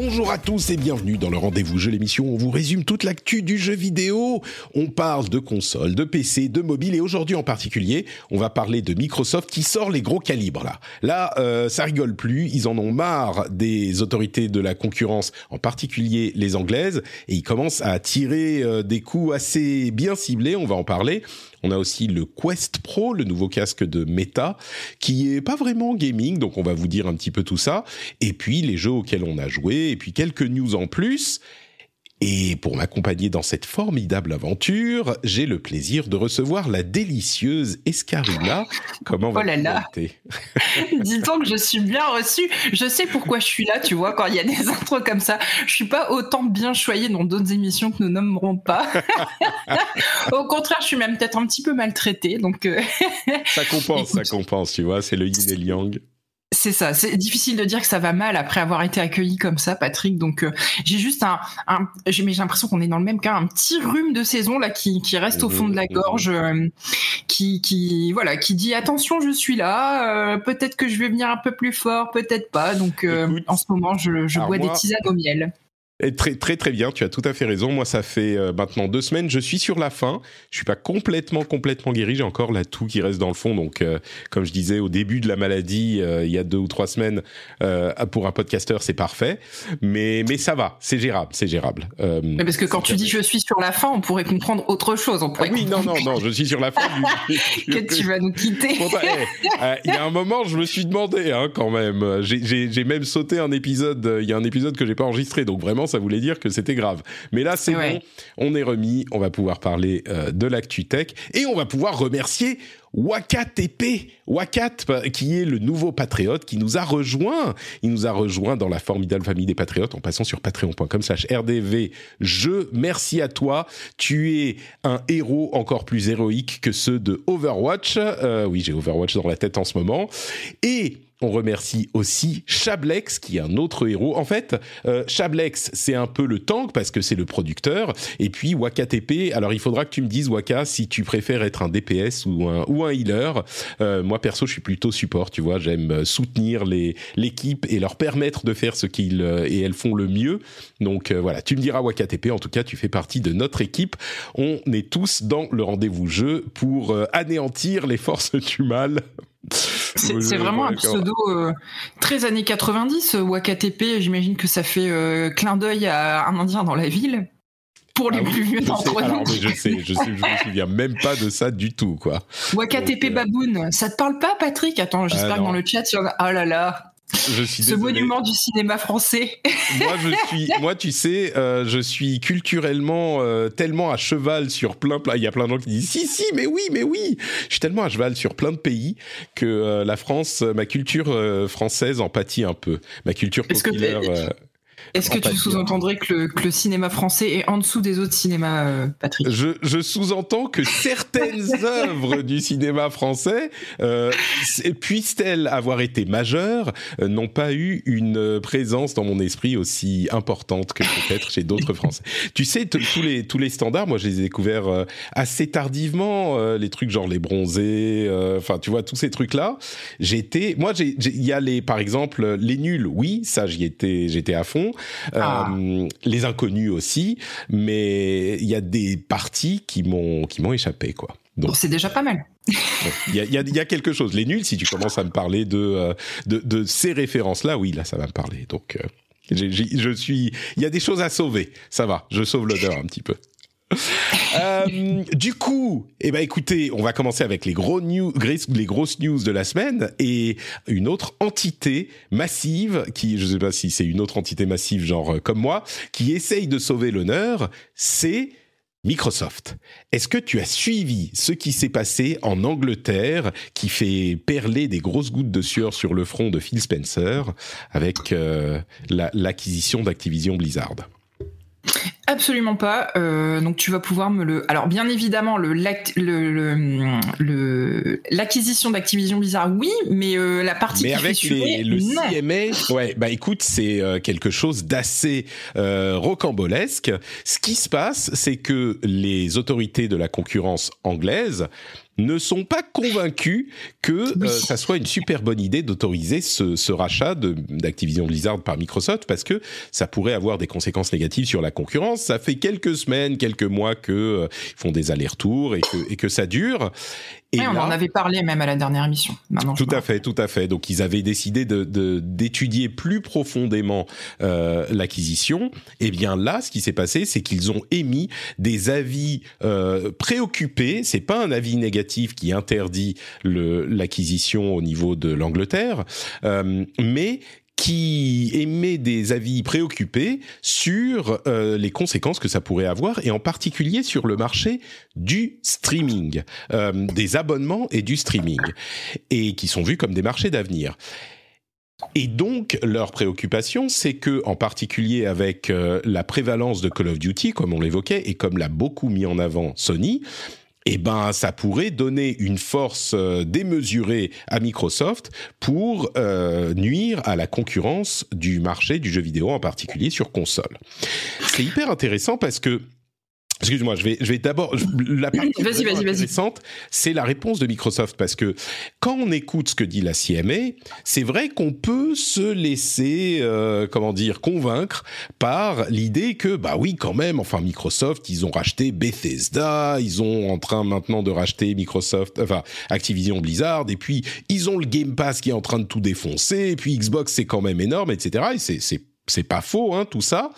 Bonjour à tous et bienvenue dans le Rendez-vous Jeu, l'émission où on vous résume toute l'actu du jeu vidéo. On parle de consoles, de PC, de mobile et aujourd'hui en particulier, on va parler de Microsoft qui sort les gros calibres là. Là, euh, ça rigole plus, ils en ont marre des autorités de la concurrence, en particulier les anglaises, et ils commencent à tirer euh, des coups assez bien ciblés, on va en parler. On a aussi le Quest Pro, le nouveau casque de Meta, qui est pas vraiment gaming, donc on va vous dire un petit peu tout ça. Et puis les jeux auxquels on a joué, et puis quelques news en plus. Et pour m'accompagner dans cette formidable aventure, j'ai le plaisir de recevoir la délicieuse Escarina. Comment va oh là là. Dis donc que je suis bien reçue. Je sais pourquoi je suis là, tu vois, quand il y a des intros comme ça. Je suis pas autant bien choyée dans d'autres émissions que nous nommerons pas. Au contraire, je suis même peut-être un petit peu maltraitée. Donc euh, ça compense, ça compense, tu vois, c'est le yin et le yang. C'est ça, c'est difficile de dire que ça va mal après avoir été accueilli comme ça, Patrick. Donc euh, j'ai juste un, un j'ai l'impression qu'on est dans le même cas, un petit rhume de saison là qui, qui reste au fond de la mhm, gorge, mhm. euh, qui, qui voilà, qui dit attention, je suis là. Euh, peut-être que je vais venir un peu plus fort, peut-être pas. Donc en ce moment, je, je bois des tisanes au miel. Et très très très bien, tu as tout à fait raison. Moi, ça fait euh, maintenant deux semaines, je suis sur la fin. Je suis pas complètement complètement guéri. J'ai encore la toux qui reste dans le fond. Donc, euh, comme je disais au début de la maladie, euh, il y a deux ou trois semaines, pour un podcasteur, c'est parfait. Mais mais ça va, c'est gérable, c'est gérable. mais parce que quand tu dis je suis sur la fin, on pourrait comprendre autre chose. On pourrait ah oui, non non non, je suis sur la fin. que tu vas nous quitter. Eh, il y a un moment, je me suis demandé hein, quand même. J'ai même sauté un épisode. Il y a un épisode que j'ai pas enregistré, donc vraiment ça voulait dire que c'était grave. Mais là, c'est bon, on est remis, on va pouvoir parler euh, de l'actu tech et on va pouvoir remercier WakaTP, Wakat, qui est le nouveau patriote qui nous a rejoint. Il nous a rejoint dans la formidable famille des patriotes en passant sur patreon.com slash rdv. Je, merci à toi. Tu es un héros encore plus héroïque que ceux de Overwatch. Euh, oui, j'ai Overwatch dans la tête en ce moment. Et on remercie aussi Chablex, qui est un autre héros. En fait, euh, Chablex, c'est un peu le tank parce que c'est le producteur. Et puis Waka TP, alors il faudra que tu me dises, Waka, si tu préfères être un DPS ou un, ou un healer. Euh, moi, perso, je suis plutôt support, tu vois. J'aime soutenir les, l'équipe et leur permettre de faire ce qu'ils euh, et elles font le mieux. Donc voilà, tu me diras Waka TP. En tout cas, tu fais partie de notre équipe. On est tous dans le rendez-vous jeu pour anéantir les forces du mal. C'est vraiment un pseudo euh, très années 90, euh, WakaTP. J'imagine que ça fait euh, clin d'œil à un Indien dans la ville. Pour les ah plus vieux d'entre nous. je sais, je sais, je me souviens même pas de ça du tout, quoi. WakaTP Baboon, ça te parle pas, Patrick? Attends, j'espère que dans le chat, il y en a. Oh là là, je suis Ce monument du cinéma français. moi, je suis, moi, tu sais, euh, je suis culturellement euh, tellement à cheval sur plein, plein. Il y a plein de gens qui disent si, si, mais oui, mais oui. Je suis tellement à cheval sur plein de pays que euh, la France, ma culture française en pâtit un peu. Ma culture populaire. Est-ce que tu sous-entendrais que le, cinéma français est en dessous des autres cinémas, euh, Patrick Je, sous-entends que certaines œuvres du cinéma français, euh, puissent-elles avoir été majeures, euh, n'ont pas eu une présence dans mon esprit aussi importante que peut-être chez d'autres Français. Tu sais, tous les, tous les standards, moi je les ai découverts assez tardivement, les trucs genre les bronzés, enfin tu vois, tous ces trucs-là. J'étais, moi il y a les, par exemple, les nuls, oui, ça j'y étais, j'étais à fond. Ah. Euh, les inconnus aussi, mais il y a des parties qui m'ont qui m'ont échappé quoi. Donc c'est déjà pas mal. Il y, a, y, a, quelque chose. Les nuls, si tu commences à me parler de, euh, de, de ces références-là, oui, là, ça va me parler. Donc, euh, je suis. Il y a des choses à sauver. Ça va. Je sauve l'odeur un petit peu. Euh, du coup, eh ben écoutez, on va commencer avec les gros news, les grosses news de la semaine et une autre entité massive qui, je sais pas si c'est une autre entité massive genre euh, comme moi, qui essaye de sauver l'honneur, c'est Microsoft. Est-ce que tu as suivi ce qui s'est passé en Angleterre qui fait perler des grosses gouttes de sueur sur le front de Phil Spencer avec euh, l'acquisition d'Activision Blizzard? Absolument pas. Euh, donc tu vas pouvoir me le. Alors bien évidemment le l'acquisition d'Activision Blizzard, oui, mais euh, la partie mais qui avec fait le CMA, ouais, bah écoute, c'est euh, quelque chose d'assez rocambolesque. Ce qui se passe, c'est que les autorités de la concurrence anglaise ne sont pas convaincus que euh, ça soit une super bonne idée d'autoriser ce, ce, rachat d'Activision Blizzard par Microsoft parce que ça pourrait avoir des conséquences négatives sur la concurrence. Ça fait quelques semaines, quelques mois que euh, font des allers-retours et que, et que ça dure. Et on en avait parlé même à la dernière émission. tout à fait, tout à fait. Donc ils avaient décidé de d'étudier plus profondément euh, l'acquisition. Et bien là, ce qui s'est passé, c'est qu'ils ont émis des avis euh, préoccupés. C'est pas un avis négatif qui interdit l'acquisition au niveau de l'Angleterre, euh, mais qui émet des avis préoccupés sur euh, les conséquences que ça pourrait avoir, et en particulier sur le marché du streaming, euh, des abonnements et du streaming, et qui sont vus comme des marchés d'avenir. Et donc, leur préoccupation, c'est que, en particulier avec euh, la prévalence de Call of Duty, comme on l'évoquait, et comme l'a beaucoup mis en avant Sony, eh ben ça pourrait donner une force euh, démesurée à Microsoft pour euh, nuire à la concurrence du marché du jeu vidéo en particulier sur console. C'est hyper intéressant parce que Excuse-moi, je vais, je vais d'abord. La partie intéressante, c'est la réponse de Microsoft parce que quand on écoute ce que dit la CMA, c'est vrai qu'on peut se laisser, euh, comment dire, convaincre par l'idée que, bah oui, quand même, enfin Microsoft, ils ont racheté Bethesda, ils ont en train maintenant de racheter Microsoft, enfin Activision Blizzard, et puis ils ont le Game Pass qui est en train de tout défoncer, et puis Xbox c'est quand même énorme, etc. Et c'est c'est c'est pas faux, hein, tout ça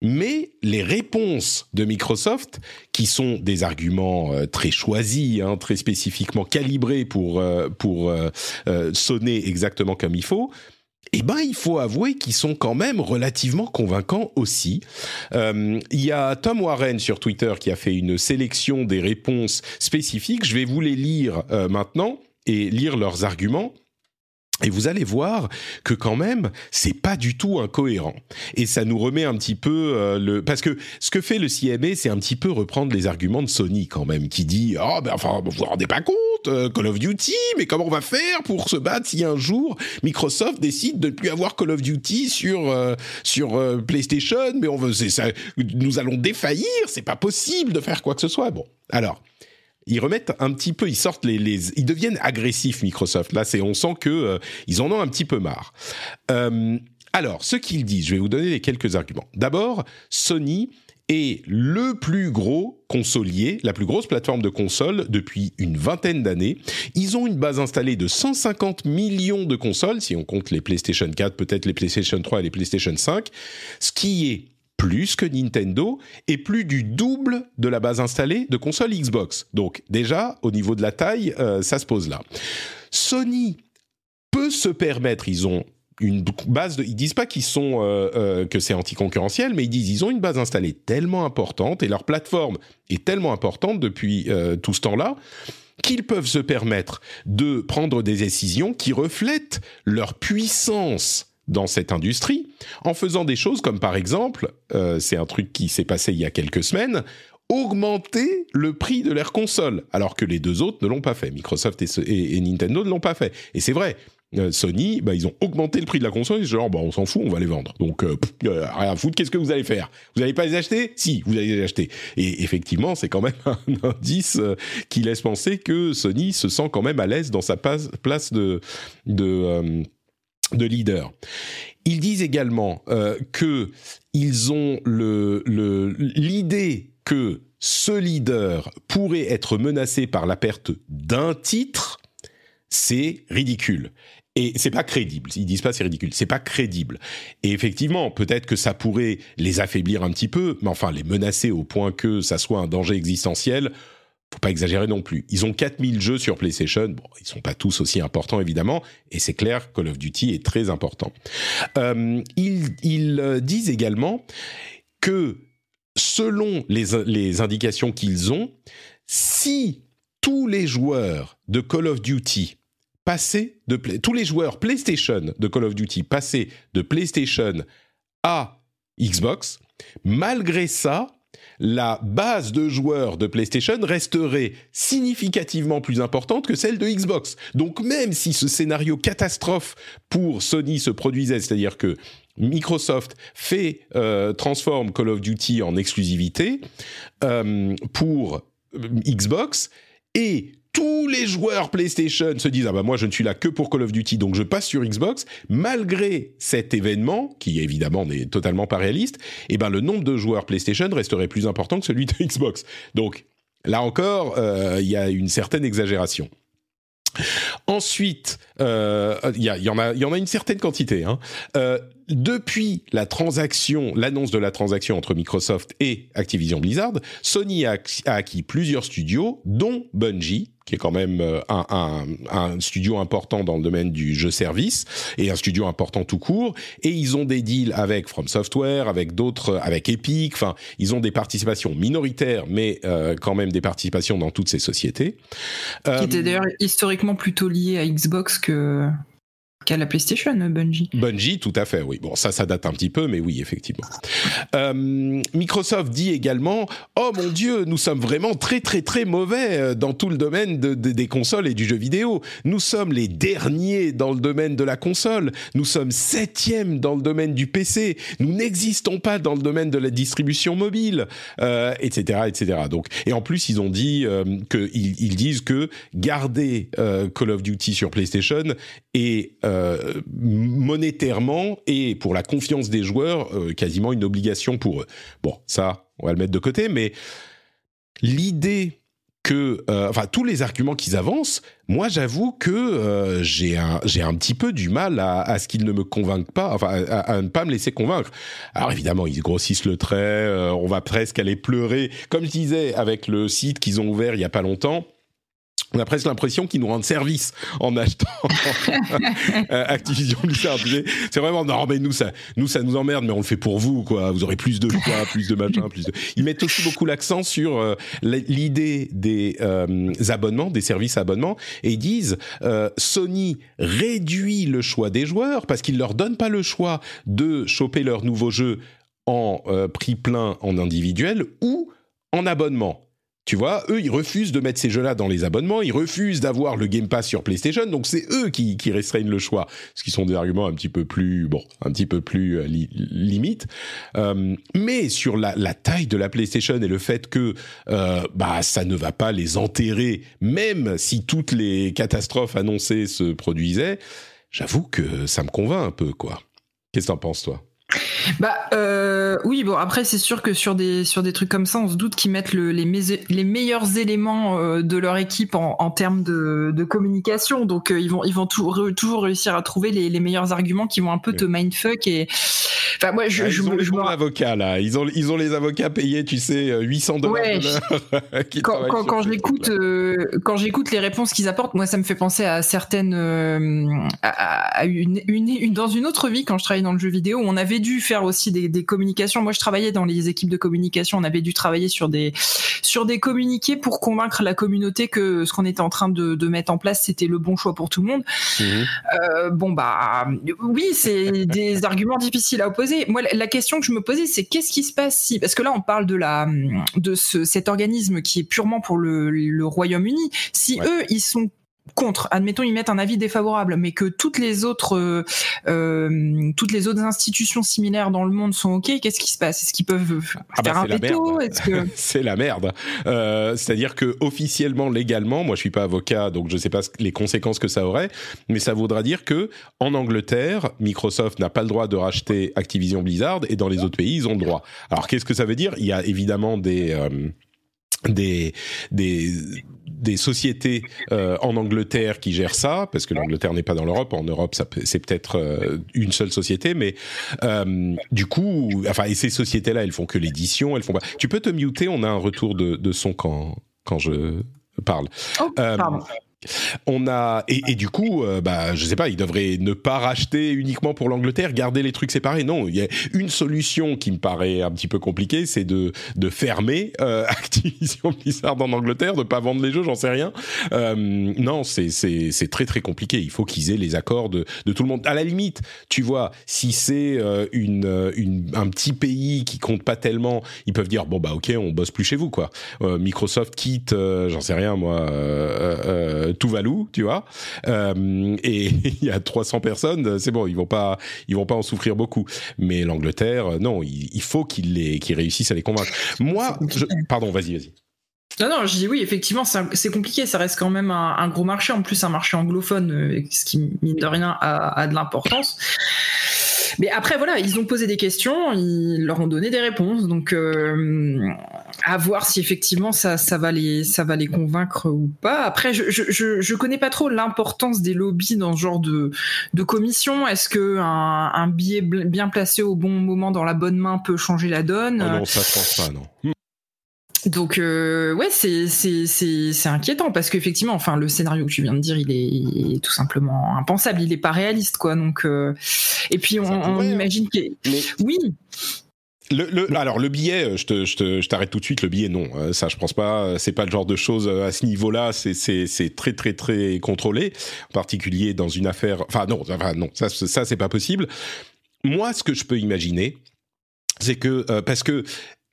mais les réponses de Microsoft, qui sont des arguments euh, très choisis, hein, très spécifiquement calibrés pour, euh, pour euh, sonner exactement comme il faut, eh ben, il faut avouer qu'ils sont quand même relativement convaincants aussi. Il y a Tom Warren sur Twitter qui a fait une sélection des réponses spécifiques. Je vais vous les lire maintenant et lire leurs arguments. Et vous allez voir que quand même, c'est pas du tout incohérent. Et ça nous remet un petit peu euh, le parce que ce que fait le CMA, c'est un petit peu reprendre les arguments de Sony quand même, qui dit oh ben enfin vous vous rendez pas compte euh, Call of Duty, mais comment on va faire pour se battre si un jour Microsoft décide de ne plus avoir Call of Duty sur euh, sur PlayStation, mais on veut ça, nous allons défaillir, c'est pas possible de faire quoi que ce soit. Bon, alors ils remettent un petit peu, ils sortent les, ils deviennent agressifs Microsoft. Là, c'est, on sent que euh, ils en ont un petit peu marre. Euh, alors, ce qu'ils disent, je vais vous donner les quelques arguments. D'abord, Sony est le plus gros consolier, la plus grosse plateforme de console depuis une vingtaine d'années. Ils ont une base installée de 150 millions de consoles, si on compte les PlayStation 4, peut-être les PlayStation 3 et les PlayStation 5, ce qui est plus que Nintendo et plus du double de la base installée de consoles Xbox. Donc déjà, au niveau de la taille, euh, ça se pose là. Sony peut se permettre, ils ont une base de, ils disent pas qu'ils sont euh, euh, que c'est anticoncurrentiel, mais ils disent ils ont une base installée tellement importante et leur plateforme est tellement importante depuis tout ce temps-là qu'ils peuvent se permettre de prendre des décisions qui reflètent leur puissance dans cette industrie en faisant des choses comme par exemple, euh, c'est un truc qui s'est passé il y a quelques semaines, augmenter le prix de leurs consoles, alors que les deux autres ne l'ont pas fait. Microsoft et, Nintendo ne l'ont pas fait. Et c'est vrai. Euh, Sony, bah, ils ont augmenté le prix de la console, genre, bah, on s'en fout, on va les vendre. Donc, euh, rien à foutre, qu'est-ce que vous allez faire? Vous n'allez pas les acheter? Si, vous allez les acheter. Et effectivement, c'est quand même un indice qui laisse penser que Sony se sent quand même à l'aise dans sa place de de leader. Ils disent également euh, que ils ont l'idée que ce leader pourrait être menacé par la perte d'un titre, c'est ridicule. Et c'est pas crédible. Ils disent pas c'est ridicule. C'est pas crédible. Et effectivement, peut-être que ça pourrait les affaiblir un petit peu, mais enfin les menacer au point que ça soit un danger existentiel faut pas exagérer non plus. Ils ont 4000 jeux sur PlayStation. Bon, ils sont pas tous aussi importants évidemment, et c'est clair, Call of Duty est très important. Euh, ils, ils euh, disent également que selon les, les indications qu'ils ont, si tous les joueurs de Call of Duty passaient de tous les joueurs PlayStation de Call of Duty passaient de PlayStation à Xbox, malgré ça, la base de joueurs de PlayStation resterait significativement plus importante que celle de Xbox. Donc même si ce scénario catastrophe pour Sony se produisait, c'est-à-dire que Microsoft fait euh, transforme Call of Duty en exclusivité euh, pour euh, Xbox et tous les joueurs PlayStation se disent ah bah moi je ne suis là que pour Call of Duty donc je passe sur Xbox malgré cet événement qui évidemment n'est totalement pas réaliste et eh ben le nombre de joueurs PlayStation resterait plus important que celui de Xbox donc là encore euh, il y a une certaine exagération Ensuite, euh, il y, en a, une certaine quantité. Hein. Euh, depuis la transaction, l'annonce de la transaction entre Microsoft et Activision Blizzard, Sony a acquis plusieurs studios, dont Bungie, qui est quand même euh, un, un, un, studio important dans le domaine du jeu service et un studio important tout court. Et ils ont des deals avec From Software, avec d'autres, avec Epic. Enfin, ils ont des participations minoritaires, mais euh, quand même des participations dans toutes ces sociétés. Qui étaient d'ailleurs historiquement plutôt liées à Xbox que qu'à la PlayStation, Bungie. Bungie, tout à fait, oui. Bon, ça, ça date un petit peu, mais oui, effectivement. Euh, Microsoft dit également Oh mon Dieu, nous sommes vraiment très, très, très mauvais euh, dans tout le domaine de, de, des consoles et du jeu vidéo. Nous sommes les derniers dans le domaine de la console. Nous sommes septièmes dans le domaine du PC. Nous n'existons pas dans le domaine de la distribution mobile, euh, etc., etc. Donc, et en plus, ils ont dit euh, disent que garder euh, Call of Duty sur PlayStation est euh, monétairement et pour la confiance des joueurs, euh, quasiment une obligation pour eux. Bon, ça, on va le mettre de côté, mais l'idée que, euh, enfin, tous les arguments qu'ils avancent, moi, j'avoue que euh, j'ai un, un petit peu du mal à, ce qu'ils ne me convainquent pas, enfin, à, à, ne pas me laisser convaincre. Alors évidemment, ils grossissent le trait, euh, on va presque aller pleurer, comme je disais avec le site qu'ils ont ouvert il y a pas longtemps on a presque l'impression qu'ils nous rendent service en achetant euh, Activision Blizzard. C'est vraiment non mais nous ça nous ça nous emmerde mais on le fait pour vous quoi. Vous aurez plus de choix, plus de machin, plus de. Ils mettent aussi beaucoup l'accent sur euh, l'idée des euh, abonnements, des services à abonnement et ils disent euh, Sony réduit le choix des joueurs parce qu'ils leur donnent pas le choix de choper leur nouveau jeu en prix plein en individuel ou en abonnement. Tu vois, eux, ils refusent de mettre ces jeux-là dans les abonnements, ils refusent d'avoir le Game Pass sur PlayStation, donc c'est eux qui, restreignent le choix, ce qui sont des arguments un petit peu plus, bon, euh. Euh, mais sur la, la, taille de la PlayStation et le fait que euh, bah ça ne va pas les enterrer, même si toutes les catastrophes annoncées se produisaient, j'avoue que ça me convainc un peu, quoi. Qu'est-ce que t'en penses, toi? Bah euh, oui, bon après c'est sûr que sur des sur des trucs comme ça, on se doute qu'ils mettent le, les, les meilleurs éléments euh, de leur équipe en, en termes de, de communication. Donc euh, ils vont ils vont tout, re, toujours réussir à trouver les, les, meilleurs arguments qui vont un peu te mindfuck et enfin moi je, ouais, je, ils ont je, les bons avocats là, ils ont ils ont les avocats payés, tu sais, 800 dollars. Ouais, quand quand, quand j'écoute euh, quand j'écoute les réponses qu'ils apportent, moi ça me fait penser à certaines euh, à, à une, une, une, dans une autre vie quand je travaillais dans le jeu vidéo, on avait dû faire aussi des, des, communications. Moi, je travaillais dans les équipes de communication. On avait dû travailler sur des sur des communiqués pour convaincre la communauté que ce qu'on était en train de, de, mettre en place, c'était le bon choix pour tout le monde. Mmh. Euh, bon bah oui, c'est des arguments difficiles à opposer. Moi, la question que je me posais, c'est qu'est-ce qui se passe si parce que là, on parle de la de ce, cet organisme qui est purement pour le, le Royaume-Uni. Si ouais. eux, ils sont contre, admettons ils mettent un avis défavorable, mais que toutes les autres euh, euh, toutes les autres institutions similaires dans le monde sont ok, qu'est-ce qui se passe? Est-ce qu'ils peuvent ah faire bah un veto? que... C'est la merde. Euh, C'est-à-dire que officiellement, légalement, moi je suis pas avocat, donc je sais pas les conséquences que ça aurait, mais ça voudra dire que en Angleterre, Microsoft n'a pas le droit de racheter Activision Blizzard, et dans les autres pays, ils ont le droit. Alors qu'est-ce que ça veut dire? Il y a évidemment des euh, des, des, des sociétés euh, en Angleterre qui gèrent ça, parce que l'Angleterre n'est pas dans l'Europe. En Europe, c'est peut-être euh, une seule société, mais euh, du coup, enfin, et ces sociétés-là, elles font que l'édition, elles font pas. Tu peux te muter, on a un retour de, de son quand quand je parle. Oh. On a et, du coup, euh, bah, je sais pas, ils devraient ne pas racheter uniquement pour l'Angleterre, garder les trucs séparés. Non, il y a une solution qui me paraît un petit peu compliquée, c'est de de fermer euh, Activision Blizzard en Angleterre, de pas vendre les jeux, j'en sais rien. Euh, non, c'est c'est c'est très très compliqué. Il faut qu'ils aient les accords de de tout le monde. À la limite, tu vois, si c'est euh, une, une un petit pays qui compte pas tellement, ils peuvent dire bon bah ok, on bosse plus chez vous quoi. Microsoft quitte, j'en sais rien moi. Euh, euh, Tuvalu, tu vois, euh, et il y a 300 personnes, c'est bon, ils vont pas, ils vont pas en souffrir beaucoup. Mais l'Angleterre, non, il, faut qu'ils les, réussissent à les convaincre. Moi, pardon, vas-y, vas-y. Non, non, je dis oui, effectivement, c'est compliqué. Ça reste quand même un, gros marché. En plus, un marché anglophone, euh, ce qui, mine de rien, a, a de l'importance. Mais après, voilà, ils ont posé des questions, ils leur ont donné des réponses. Donc, euh, à voir si effectivement ça, ça, va les, ça va les convaincre ou pas. Après, je, je, je, connais pas trop l'importance des lobbies dans ce genre de, de commission. Est-ce que un, un, billet bien placé au bon moment dans la bonne main peut changer la donne? Oh Non, ça je pense pas, non. Donc euh, ouais, c'est c'est c'est inquiétant parce qu'effectivement, enfin le scénario que tu viens de dire, il est, tout simplement impensable, il est pas réaliste quoi. Donc euh, et puis on, on hein. imagine que oui. Le, le, alors le billet, je te, je t'arrête tout de suite. Le billet, non, euh, ça je pense pas. C'est pas le genre de choses à ce niveau-là. C'est, c'est, c'est très très très contrôlé, en particulier dans une affaire. Enfin non, enfin non, ça ça c'est pas possible. Moi, ce que je peux imaginer, c'est que parce que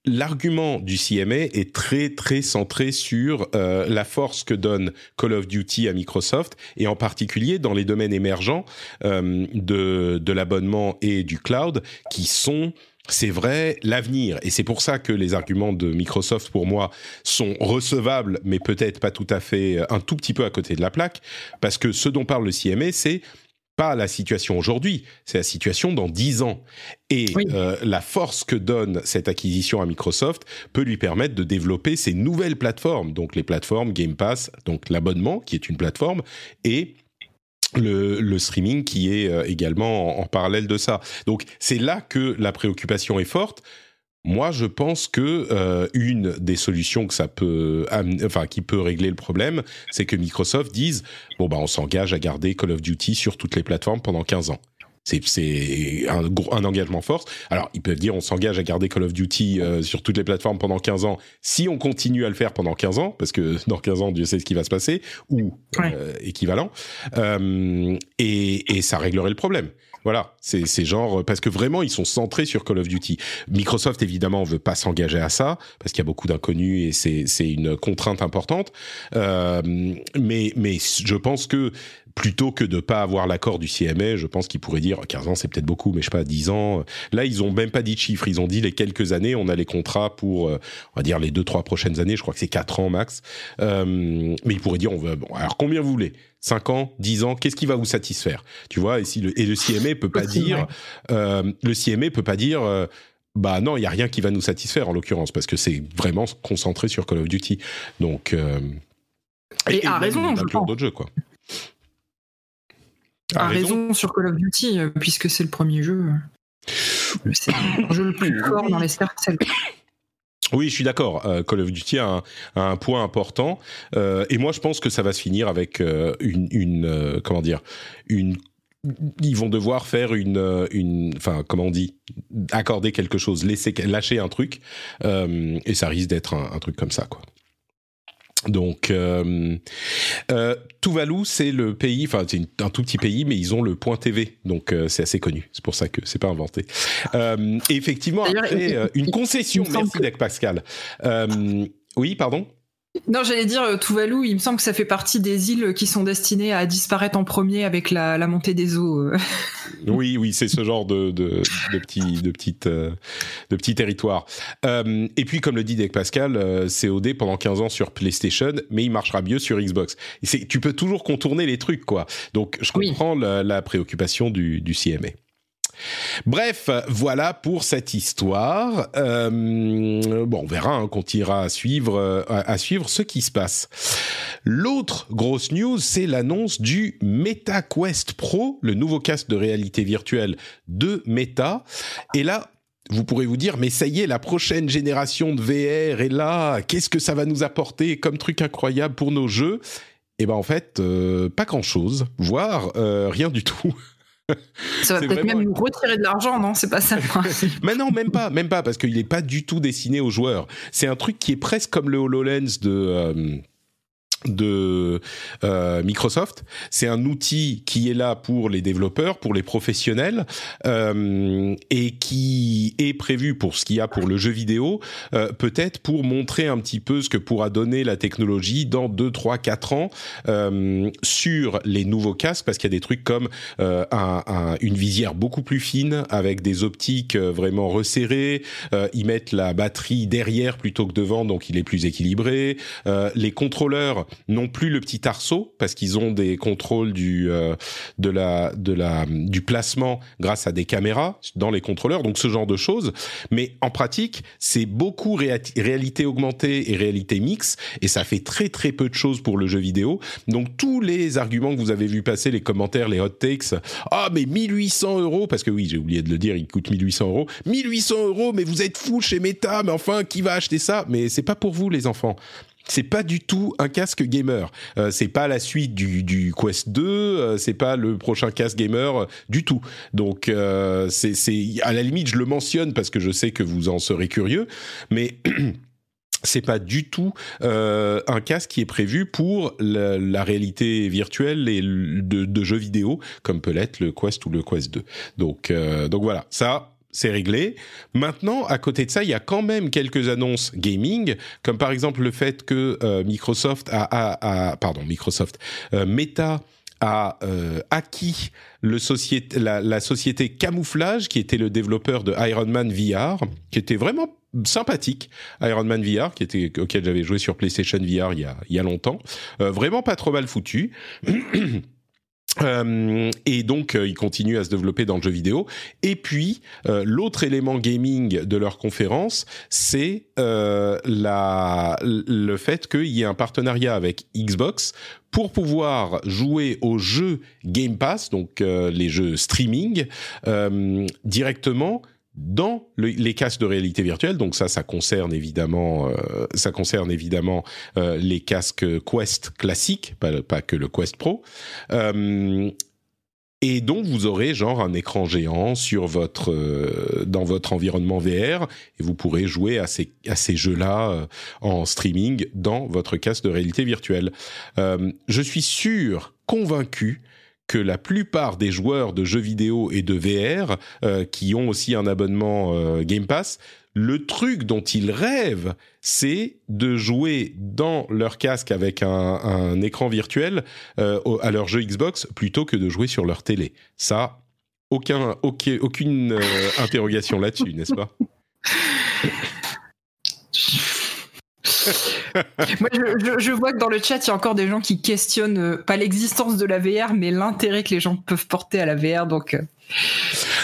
l'argument du CMA est très très centré sur euh, la force que donne Call of Duty à Microsoft et en particulier dans les domaines émergents euh, de, de l'abonnement et du cloud qui sont c'est vrai, l'avenir. Et c'est pour ça que les arguments de Microsoft, pour moi, sont recevables, mais peut-être pas tout à fait, un tout petit peu à côté de la plaque. Parce que ce dont parle le CMA, c'est pas la situation aujourd'hui, c'est la situation dans dix ans. Et euh, la force que donne cette acquisition à Microsoft peut lui permettre de développer ces nouvelles plateformes, donc les plateformes Game Pass, donc l'abonnement qui est une plateforme, et le, streaming qui est euh, également en, parallèle de ça. Donc c'est là que la préoccupation est forte. Moi, je pense que euh, une des solutions que ça peut, enfin, qui peut régler le problème, c'est que Microsoft dise bon bah on s'engage à garder Call of Duty sur toutes les plateformes pendant 15 ans. C'est un, un engagement fort. Alors, ils peuvent dire on s'engage à garder Call of Duty euh, sur toutes les plateformes pendant 15 ans si on continue à le faire pendant 15 ans, parce que dans 15 ans, Dieu sait ce qui va se passer, ou euh, équivalent. Euh, et, et ça réglerait le problème. Voilà, c'est genre parce que vraiment ils sont centrés sur Call of Duty. Microsoft évidemment veut pas s'engager à ça parce qu'il y a beaucoup d'inconnus et c'est c'est une contrainte importante. Euh, mais mais je pense que plutôt que de pas avoir l'accord du CMA, je pense qu'ils pourraient dire 15 ans c'est peut-être beaucoup, mais je sais pas 10 ans. Là ils ont même pas dit de chiffres, ils ont dit les quelques années, on a les contrats pour euh, on va dire les deux trois prochaines années, je crois que c'est 4 ans max. Euh, mais ils pourraient dire on veut bon alors combien vous voulez? 5 ans, 10 ans, qu'est-ce qui va vous satisfaire? Tu vois, et, si le, et le CMA peut pas dire, euh, le CMA peut pas dire, euh, bah non, il y a rien qui va nous satisfaire en l'occurrence parce que c'est vraiment concentré sur Call of Duty. Donc euh, et, et, a raison, d'autres jeux quoi. A, raison. sur Call of Duty puisque c'est le premier jeu. C'est le jeu le plus fort dans les cercles. Oui, je suis d'accord. Euh, Call of Duty a un, point important, euh, et moi je pense que ça va se finir avec euh, une, comment dire, une ils vont devoir faire une, une, enfin, comment on dit, accorder quelque chose, laisser, lâcher un truc, et ça risque d'être un, un, truc comme ça, quoi. Donc, euh, euh, Tuvalu, c'est le pays, enfin c'est un tout petit pays, mais ils ont le point TV, donc euh, c'est assez connu. C'est pour ça que c'est pas inventé. Et effectivement, après une concession, merci Deck Pascal. oui, pardon? Non, j'allais dire Tuvalu, il me semble que ça fait partie des îles qui sont destinées à disparaître en premier avec la, montée des eaux. Oui, oui, c'est ce genre de, de, de petits de petites euh, de petits territoires. et puis, comme le dit Dec Pascal, COD pendant 15 ans sur PlayStation, mais il marchera mieux sur Xbox. Et tu peux toujours contourner les trucs, quoi. Donc, je comprends la, la, préoccupation du, du CMA. Bref, voilà pour cette histoire. Euh, bon, on verra, hein, qu'on ira à suivre, euh, à, suivre ce qui se passe. L'autre grosse news, c'est l'annonce du MetaQuest Pro, le nouveau casque de réalité virtuelle de Meta. Et là, vous pourrez vous dire, mais ça y est, la prochaine génération de VR est là. Qu'est-ce que ça va nous apporter comme truc incroyable pour nos jeux? Eh ben en fait, pas grand-chose, voire rien du tout. Ça va peut-être même nous retirer de l'argent, non? C'est pas ça Mais non, même pas, même pas, parce qu'il n'est pas du tout destiné aux joueurs. C'est un truc qui est presque comme le HoloLens de de euh, Microsoft. C'est un outil qui est là pour les développeurs, pour les professionnels, euh, et qui est prévu pour ce qu'il y a pour le jeu vidéo, euh, peut-être pour montrer un petit peu ce que pourra donner la technologie dans 2, 3, 4 ans euh, sur les nouveaux casques, parce qu'il y a des trucs comme euh, un, un, une visière beaucoup plus fine, avec des optiques vraiment resserrées, ils mettent la batterie derrière plutôt que devant, donc il est plus équilibré, les contrôleurs non plus le petit arceau parce qu'ils ont des contrôles du euh, de la de la du placement grâce à des caméras dans les contrôleurs donc ce genre de choses. Mais en pratique c'est beaucoup réalité augmentée et réalité mixte et ça fait très très peu de choses pour le jeu vidéo. Donc tous les arguments que vous avez vu passer les commentaires les hot takes ah mais 1800 euros! Parce que oui j'ai oublié de le dire il coûte 1800 euros 1800 euros mais vous êtes fou chez Meta mais enfin qui va acheter ça? Mais c'est pas pour vous les enfants c'est pas du tout un casque gamer. Euh, c'est pas la suite du, du Quest 2, euh, c'est pas le prochain casque gamer euh, du tout. Donc euh, c'est à la limite je le mentionne parce que je sais que vous en serez curieux, mais c'est pas du tout euh, un casque qui est prévu pour la, la réalité virtuelle et de, de, jeux vidéo comme peut l'être le Quest ou le Quest 2. Donc euh, donc voilà, ça c'est réglé. Maintenant, à côté de ça, il y a quand même quelques annonces gaming, comme par exemple le fait que euh, Microsoft a, a, a, pardon, Microsoft, euh, Meta a euh, acquis la, société Camouflage, qui était le développeur de Iron Man VR, qui était vraiment sympathique, Iron Man VR, qui était auquel j'avais joué sur PlayStation VR il y a, il y a longtemps, vraiment pas trop mal foutu. Euh, et donc, euh, ils continuent à se développer dans le jeu vidéo. Et puis, euh, l'autre élément gaming de leur conférence, c'est euh, le fait qu'il y ait un partenariat avec Xbox pour pouvoir jouer aux jeux Game Pass, donc les jeux streaming, directement dans le, les casques de réalité virtuelle. Donc ça, ça concerne évidemment, euh, ça concerne évidemment euh, les casques Quest classiques, pas, pas, que le Quest Pro. Euh, et donc vous aurez genre un écran géant sur votre euh, dans votre environnement VR et vous pourrez jouer à ces à ces jeux-là euh, en streaming dans votre casque de réalité virtuelle. Euh, je suis sûr, convaincu que la plupart des joueurs de jeux vidéo et de VR euh, qui ont aussi un abonnement euh, Game Pass, le truc dont ils rêvent, c'est de jouer dans leur casque avec un, écran virtuel euh, à leur jeu Xbox plutôt que de jouer sur leur télé. Ça, aucun, aucun aucune interrogation là-dessus, n'est-ce pas? Moi, je, vois que dans le chat, il y a encore des gens qui questionnent euh, pas l'existence de la VR, mais l'intérêt que les gens peuvent porter à la VR. Donc, euh,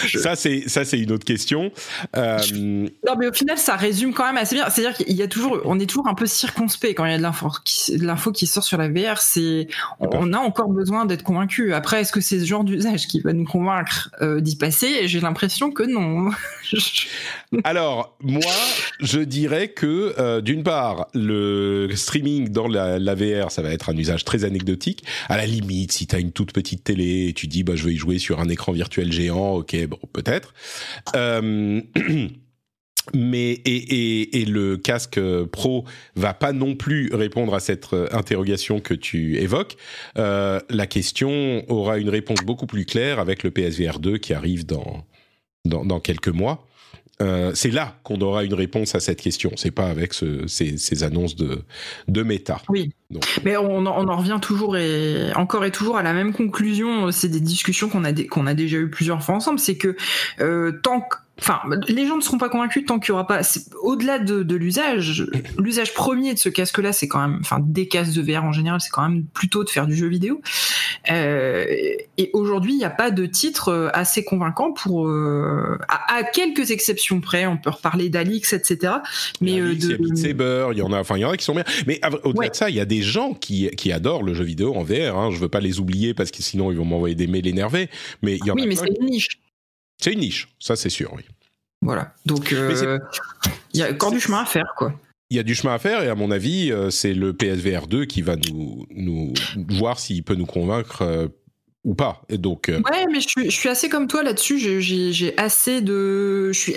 je... Ça, c'est ça, c'est une autre question. Euh... Non, mais au final, ça résume quand même assez bien. C'est-à-dire qu'il y a toujours, on est toujours un peu circonspect quand il y a de l'info qui, de l'info qui sort sur la VR. C'est, on, on a encore besoin d'être convaincu. Après, est-ce que c'est ce genre d'usage qui va nous convaincre euh, d'y passer? J'ai l'impression que non. Alors, moi, je dirais que euh, d'une part, le streaming dans la, la, VR, ça va être un usage très anecdotique. À la limite, si tu as une toute petite télé et tu dis, bah, je vais y jouer sur un écran virtuel géant, ok, peut-être. Euh, mais et, et, et, le casque pro va pas non plus répondre à cette interrogation que tu évoques. Euh, la question aura une réponse beaucoup plus claire avec le PSVR 2 qui arrive dans dans, quelques mois. Euh, c'est là qu'on aura une réponse à cette question. C'est pas avec ce, ces, ces, annonces de, de méta. Oui. Donc. Mais on, on, en revient toujours et encore et toujours à la même conclusion. C'est des discussions qu'on a, qu'on a déjà eu plusieurs fois ensemble. C'est que euh, tant que enfin, les gens ne seront pas convaincus tant qu'il y aura pas. Au-delà de, de l'usage, l'usage premier de ce casque-là, c'est quand même, enfin, des casques de VR en général, c'est quand même plutôt de faire du jeu vidéo. Euh, et aujourd'hui, il n'y a pas de titre euh, assez convaincant pour, euh, à, à, quelques exceptions près, on peut reparler d'Alix, etc. Mais il y a, de... Beat Saber, il y en a, enfin, il y en a qui sont bien. Mais au-delà ouais. de ça, il y a des gens qui, qui adorent le jeu vidéo en VR. Hein. Je veux pas les oublier parce que sinon ils vont m'envoyer des mails énervés. Mais il y en oui, a mais c'est une niche. C'est une niche, ça c'est sûr, oui. Voilà. Donc, euh, il y a encore du chemin à faire, quoi. il y a du chemin à faire et à mon avis, c'est le PSVR 2 qui va nous, nous voir s'il peut nous convaincre ou pas. Et donc. Euh, ouais, mais je suis, assez comme toi là-dessus. J'ai assez de, je suis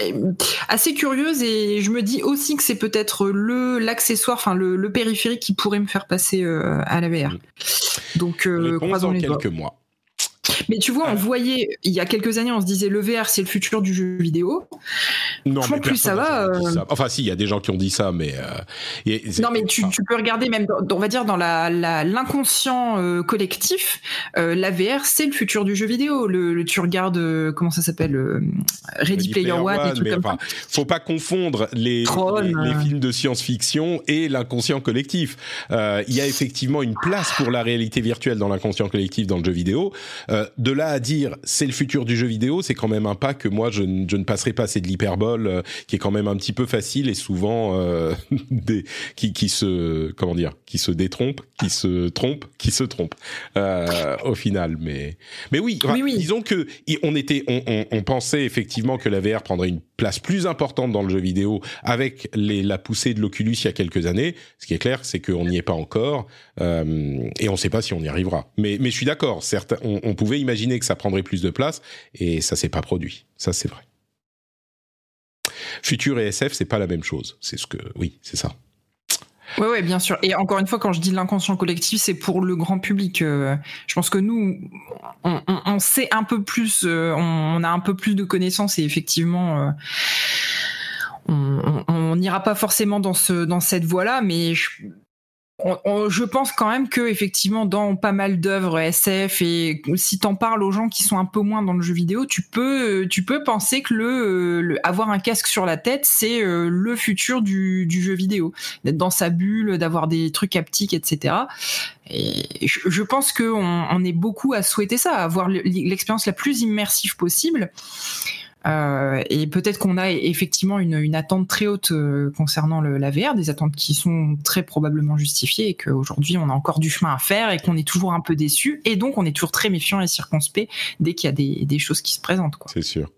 assez curieuse et je me dis aussi que c'est peut-être le l'accessoire, enfin le, périphérique qui pourrait me faire passer euh, à la VR. Mm. Donc euh, croisons les quelques mois. Mais tu vois, on voyait, il y a quelques années, on se disait le VR, c'est le futur du jeu vidéo. Non, mais plus ça va. Euh, enfin, si, il y a des gens qui ont dit ça, mais. Euh, non, mais tu, peux regarder même, on va dire, dans l'inconscient la, euh, collectif, la VR, c'est le futur du jeu vidéo. Le, tu regardes, comment ça s'appelle Ready, Player, One, et tout comme ça. Faut pas confondre les, les, films de science-fiction et l'inconscient collectif. Il y a effectivement une place pour la réalité virtuelle dans l'inconscient collectif dans le jeu vidéo. Euh, de là à dire c'est le futur du jeu vidéo, c'est quand même un pas que moi je, ne passerai pas. C'est de l'hyperbole euh, qui est quand même un petit peu facile et souvent euh, des, qui, qui, se comment dire, qui se détrompe, qui se trompe, qui se trompe au final. Mais mais oui, disons que on était, on, on, pensait effectivement que la VR prendrait une place plus importante dans le jeu vidéo avec les, la poussée de l'Oculus il y a quelques années. Ce qui est clair, c'est qu'on n'y est pas encore et on ne sait pas si on y arrivera. Mais mais je suis d'accord. Certains, on, on pouvait imaginer que ça prendrait plus de place et ça s'est pas produit. Ça, c'est vrai. Futur et SF, c'est pas la même chose. C'est ce que, oui, c'est ça. Oui, ouais, bien sûr. Et encore une fois, quand je dis l'inconscient collectif, c'est pour le grand public. Euh, je pense que nous, on, sait un peu plus, euh, on, a un peu plus de connaissances et effectivement, euh, on n'ira pas forcément dans ce dans cette voie-là, mais je, je pense quand même que effectivement dans pas mal d'œuvres SF et si t'en parles aux gens qui sont un peu moins dans le jeu vidéo, tu peux tu peux penser que le, avoir un casque sur la tête c'est euh, le futur du, jeu vidéo, d'être dans sa bulle, d'avoir des trucs haptiques, etc. Et je, pense qu'on on est beaucoup à souhaiter ça, avoir l'expérience la plus immersive possible. Euh, et peut-être qu'on a effectivement une, une, attente très haute euh, concernant le, la VR, des attentes qui sont très probablement justifiées et qu'aujourd'hui on a encore du chemin à faire et qu'on est toujours un peu déçu et donc on est toujours très méfiant et circonspect dès qu'il y a des, des, choses qui se présentent. C'est sûr.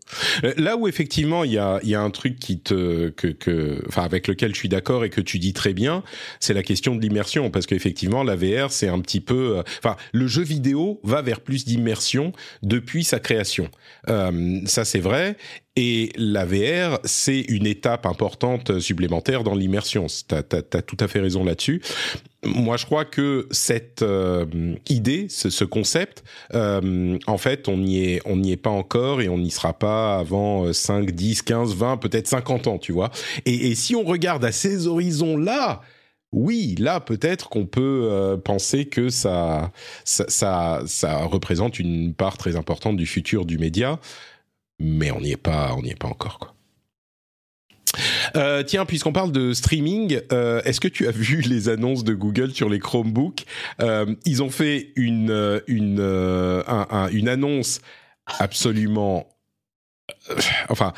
Euh, là où effectivement il y a, y a un truc qui te, que, que, enfin avec lequel je suis d'accord et que tu dis très bien, c'est la question de l'immersion parce qu'effectivement la VR c'est un petit peu, enfin le jeu vidéo va vers plus d'immersion depuis sa création. Euh, ça c'est vrai. Et la VR, c'est une étape importante supplémentaire dans l'immersion. Tu as, tout à fait raison là-dessus. Moi, je crois que cette euh, idée, ce, concept, euh, en fait, on n'y est, pas encore et on n'y sera pas avant 5, 10, 15, 20, peut-être 50 ans, tu vois. Et, si on regarde à ces horizons-là, oui, là peut-être qu'on peut, euh, penser que ça, représente une part très importante du futur du média mais on n'y est pas, on n'y est pas encore quoi. Euh, tiens, puisqu'on parle de streaming, euh, est-ce que tu as vu les annonces de Google sur les Chromebooks? Euh, Ils ont fait une une une annonce absolument, enfin.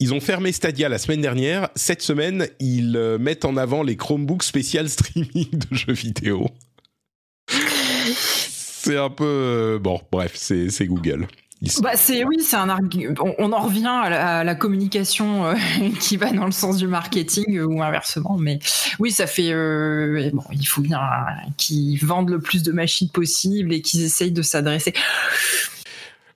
Ils ont fermé Stadia la semaine dernière. Cette semaine, ils mettent en avant les Chromebooks spécial streaming de jeux vidéo. c'est un peu bon. Bref, c'est Google. Bah c'est oui, c'est un on, on, en revient à la, communication euh, qui va dans le sens du marketing euh, ou inversement, mais oui, ça fait euh, bon, il faut bien qu'ils vendent le plus de machines possible et qu'ils essayent de s'adresser.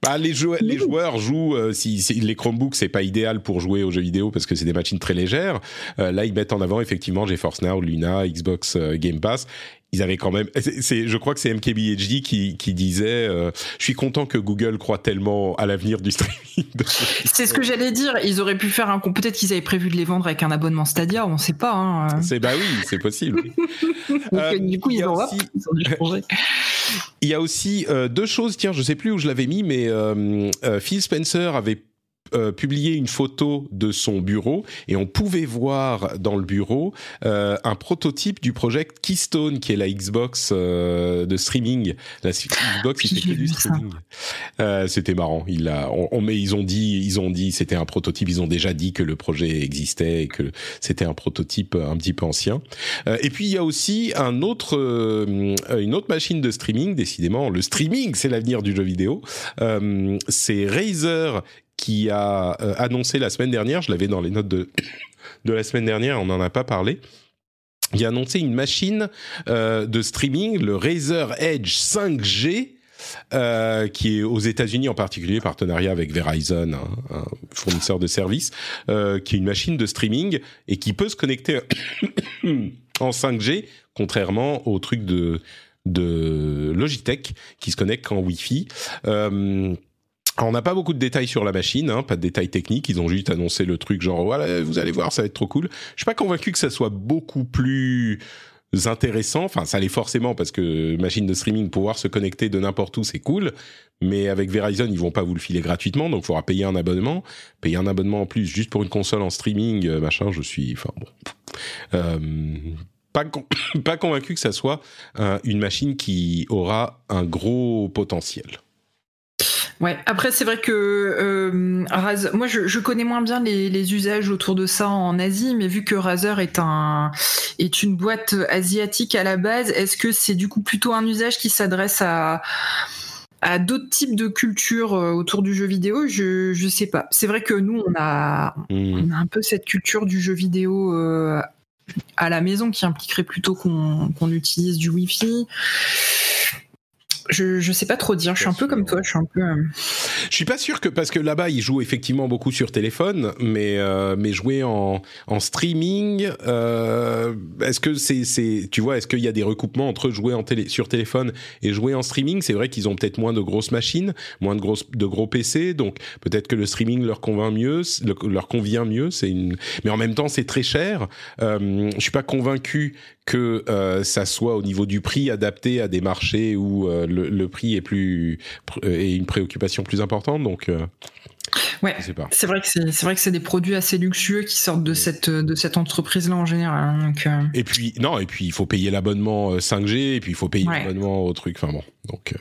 Bah, les, joueurs, les joueurs jouent, si, les Chromebooks, c'est pas idéal pour jouer aux jeux vidéo parce que c'est des machines très légères. là, ils mettent en avant effectivement GeForce Now, Luna, Xbox Game Pass ils avaient quand même. C'est, je crois que c'est MKBHD qui, qui disait euh, Je suis content que Google croit tellement à l'avenir du streaming. c'est ce que j'allais dire. Ils auraient pu faire un. Peut-être qu'ils avaient prévu de les vendre avec un abonnement Stadia, on ne sait pas. Hein. C'est bah oui, c'est possible. Euh, du coup, ils, ont, aussi... Il y a aussi euh, deux choses. Tiens, je sais plus où je l'avais mis, mais Phil Spencer avait euh, publié une photo de son bureau et on pouvait voir dans le bureau euh, un prototype du projet Keystone qui est la Xbox euh, de streaming. La Xbox qui fait que du streaming. c'était marrant. Il a, on, mais ils ont dit, ils ont dit, c'était un prototype. Ils ont déjà dit que le projet existait et que c'était un prototype un petit peu ancien. et puis il y a aussi un autre, une autre machine de streaming. Décidément, le streaming, c'est l'avenir du jeu vidéo. c'est Razer qui a euh, annoncé la semaine dernière, je l'avais dans les notes de, de la semaine dernière, on n'en a pas parlé, il a annoncé une machine de streaming, le Razer Edge 5G. qui est aux États-Unis en particulier, partenariat avec Verizon, un, fournisseur de services, qui est une machine de streaming et qui peut se connecter en 5G, contrairement au truc de de Logitech qui se connecte qu'en Wi-Fi. Euh, on n'a pas beaucoup de détails sur la machine, hein, pas de détails techniques. Ils ont juste annoncé le truc genre voilà, vous allez voir, ça va être trop cool. Je suis pas convaincu que ça soit beaucoup plus intéressant. Enfin, ça l'est forcément parce que machine de streaming, pouvoir se connecter de n'importe où, c'est cool. Mais avec Verizon, ils vont pas vous le filer gratuitement, donc il faudra payer un abonnement. Payer un abonnement en plus juste pour une console en streaming, euh, machin. Je suis, enfin bon. Euh, pas, pas convaincu que ça soit une machine qui aura un gros potentiel. Ouais. Après, c'est vrai que euh, Razer, moi, je, connais moins bien les, usages autour de ça en Asie, mais vu que Razer est un est une boîte asiatique à la base, est-ce que c'est du coup plutôt un usage qui s'adresse à à d'autres types de cultures euh, autour du jeu vidéo, je je sais pas. C'est vrai que nous on a hmm. on a un peu cette culture du jeu vidéo euh, à la maison qui impliquerait plutôt qu'on utilise du Wi-Fi je, je sais pas trop dire. Je suis un peu comme toi. Je suis un peu. Euh, je suis pas sûr que parce que là-bas ils jouent effectivement beaucoup sur téléphone, mais euh, mais jouer en en streaming, euh, est-ce que c'est c'est tu vois est-ce qu'il y a des recoupements entre jouer en télé sur téléphone et jouer en streaming? C'est vrai qu'ils ont peut-être moins de grosses machines, moins de grosses de gros PC, donc peut-être que le streaming leur convainc mieux, leur convient mieux. C'est une, mais en même temps c'est très cher. Euh, je suis pas convaincu que ça soit au niveau du prix adapté à des marchés où euh, le, prix est plus est une préoccupation plus importante. Donc euh, Ouais, c'est vrai que c'est vrai que c'est des produits assez luxueux qui sortent de cette de cette entreprise là en général. Hein, donc, Et puis non, et puis il faut payer l'abonnement 5G et puis il faut payer l'abonnement au truc. Enfin bon, donc.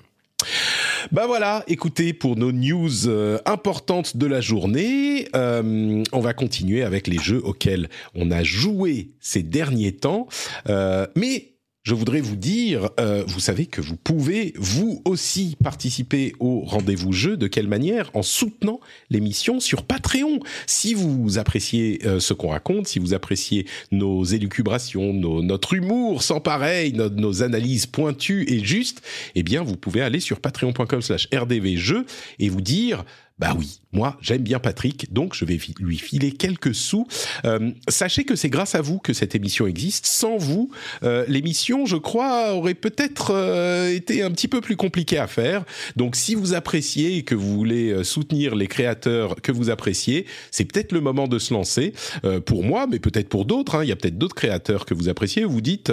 Bah voilà, écoutez, pour nos news euh, importantes de la journée, euh, on va continuer avec les jeux auxquels on a joué ces derniers temps. Euh, mais je voudrais vous dire, euh, vous savez que vous pouvez vous aussi participer au rendez-vous jeu. De quelle manière? En soutenant l'émission sur Patreon. Si vous appréciez euh, ce qu'on raconte, si vous appréciez nos élucubrations, notre humour sans pareil, nos, analyses pointues et justes, eh bien, vous pouvez aller sur patreon.com/slash rdvjeux et vous dire bah oui, moi j'aime bien Patrick, donc je vais lui filer quelques sous. Euh, sachez que c'est grâce à vous que cette émission existe. Sans vous, euh, l'émission, je crois, aurait peut-être euh, été un petit peu plus compliquée à faire. Donc si vous appréciez et que vous voulez soutenir les créateurs que vous appréciez, c'est peut-être le moment de se lancer. pour moi, mais peut-être pour d'autres. Hein. Il y a peut-être d'autres créateurs que vous appréciez. Vous dites,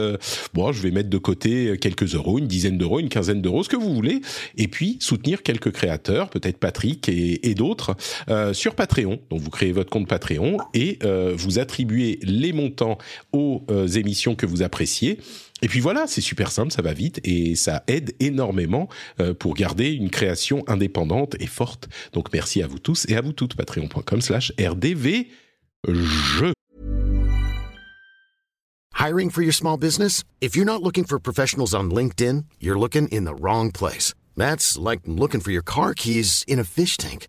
bon, je vais mettre de côté quelques euros, une dizaine d'euros, une quinzaine d'euros, ce que vous voulez, et puis soutenir quelques créateurs, peut-être Patrick et et, d'autres euh, sur Patreon. Donc vous créez votre compte Patreon et euh, vous attribuez les montants aux euh, émissions que vous appréciez. Et puis voilà, c'est super simple, ça va vite et ça aide énormément pour garder une création indépendante et forte. Donc merci à vous tous et à vous toutes. Patreon.com slash RDV. Je. Hiring for your small business? If you're not looking for professionals on LinkedIn, you're looking in the wrong place. That's like looking for your car keys in a fish tank.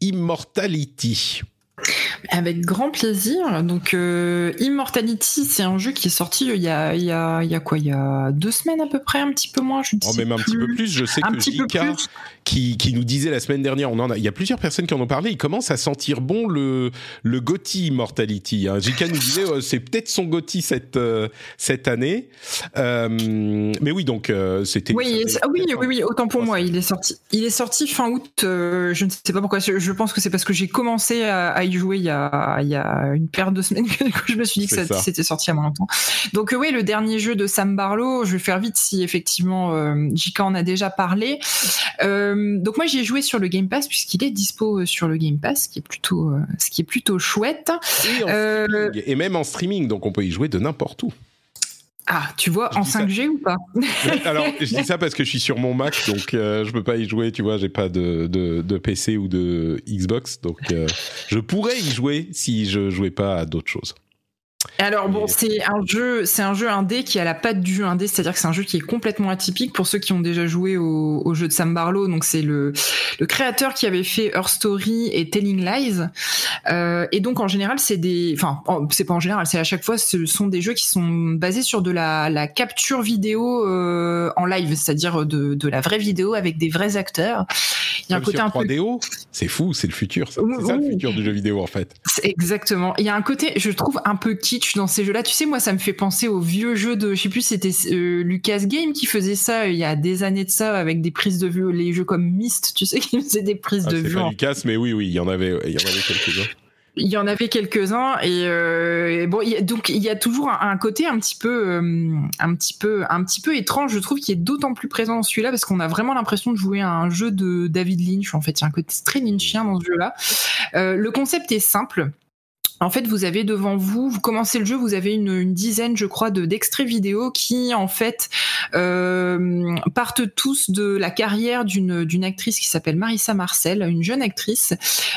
Immortality avec grand plaisir. Donc, euh, Immortality, c'est un jeu qui est sorti il y, a, il, y a, il y a quoi? Il y a deux semaines à peu près, un petit peu moins. Je oh, même un petit peu plus. Je sais que Jika, qui, qui, nous disait la semaine dernière, on en a, il y a plusieurs personnes qui en ont parlé, il commence à sentir bon le, le Gotti Immortality. Hein. Jika nous disait, oh, c'est peut-être son Gotti cette, euh, cette année. Euh, mais oui, donc c'était. Oui, ah oui, oui, oui, autant pour moi. Il est sorti, il est sorti fin août. je ne sais pas pourquoi. Je pense que c'est parce que j'ai commencé à, à y jouer il y, a, il y a une paire de semaines que je me suis dit que c'était sorti à mon longtemps. Donc euh, oui, le dernier jeu de Sam Barlow, je vais faire vite si effectivement euh, JK en a déjà parlé. Euh, donc moi j'ai joué sur le Game Pass puisqu'il est dispo sur le Game Pass, ce qui est plutôt, ce qui est plutôt chouette. Et, et même en streaming, donc on peut y jouer de n'importe où. Ah, tu vois, en 5G ou pas? Alors, je dis ça parce que je suis sur mon Mac, donc euh, je peux pas y jouer, tu vois, j'ai pas de, de, PC ou de Xbox, donc euh, je pourrais y jouer si je jouais pas à d'autres choses. Alors bon, c'est un jeu, c'est un jeu indé qui a la patte du jeu indé, c'est-à-dire que c'est un jeu qui est complètement atypique pour ceux qui ont déjà joué au, jeu de Sam Barlow. Donc c'est le, le créateur qui avait fait Her Story et Telling Lies. Euh, et donc en général, c'est des, enfin c'est pas en général, c'est à chaque fois ce sont des jeux qui sont basés sur de la, la capture vidéo euh, en live, c'est-à-dire de, de la vraie vidéo avec des vrais acteurs. Il y a un côté un 3DO, c'est fou, c'est le futur. C'est ça le futur du jeu vidéo en fait. Exactement. Il y a un côté, je trouve un peu kitsch dans ces jeux-là. Tu sais, moi, ça me fait penser aux vieux jeux de, je sais plus, c'était euh, Lucas Game qui faisait ça euh, il y a des années de ça avec des prises de vue, les jeux comme Myst, tu sais, qui faisaient des prises ah, de vue. Pas Lucas, mais oui, oui, il y en avait, il y en avait quelques-uns. Il y en avait quelques-uns et, euh, bon, donc il y a toujours un, côté un petit peu, un petit peu, un petit peu étrange, je trouve, qui est d'autant plus présent dans celui-là parce qu'on a vraiment l'impression de jouer à un jeu de David Lynch. En fait, il y a un côté très lynchien dans ce jeu-là. le concept est simple. En fait, vous avez devant vous, vous commencez le jeu, vous avez une, dizaine, je crois, de d'extraits vidéo qui, en fait, euh, partent tous de la carrière d'une actrice qui s'appelle Marissa Marcel, une jeune actrice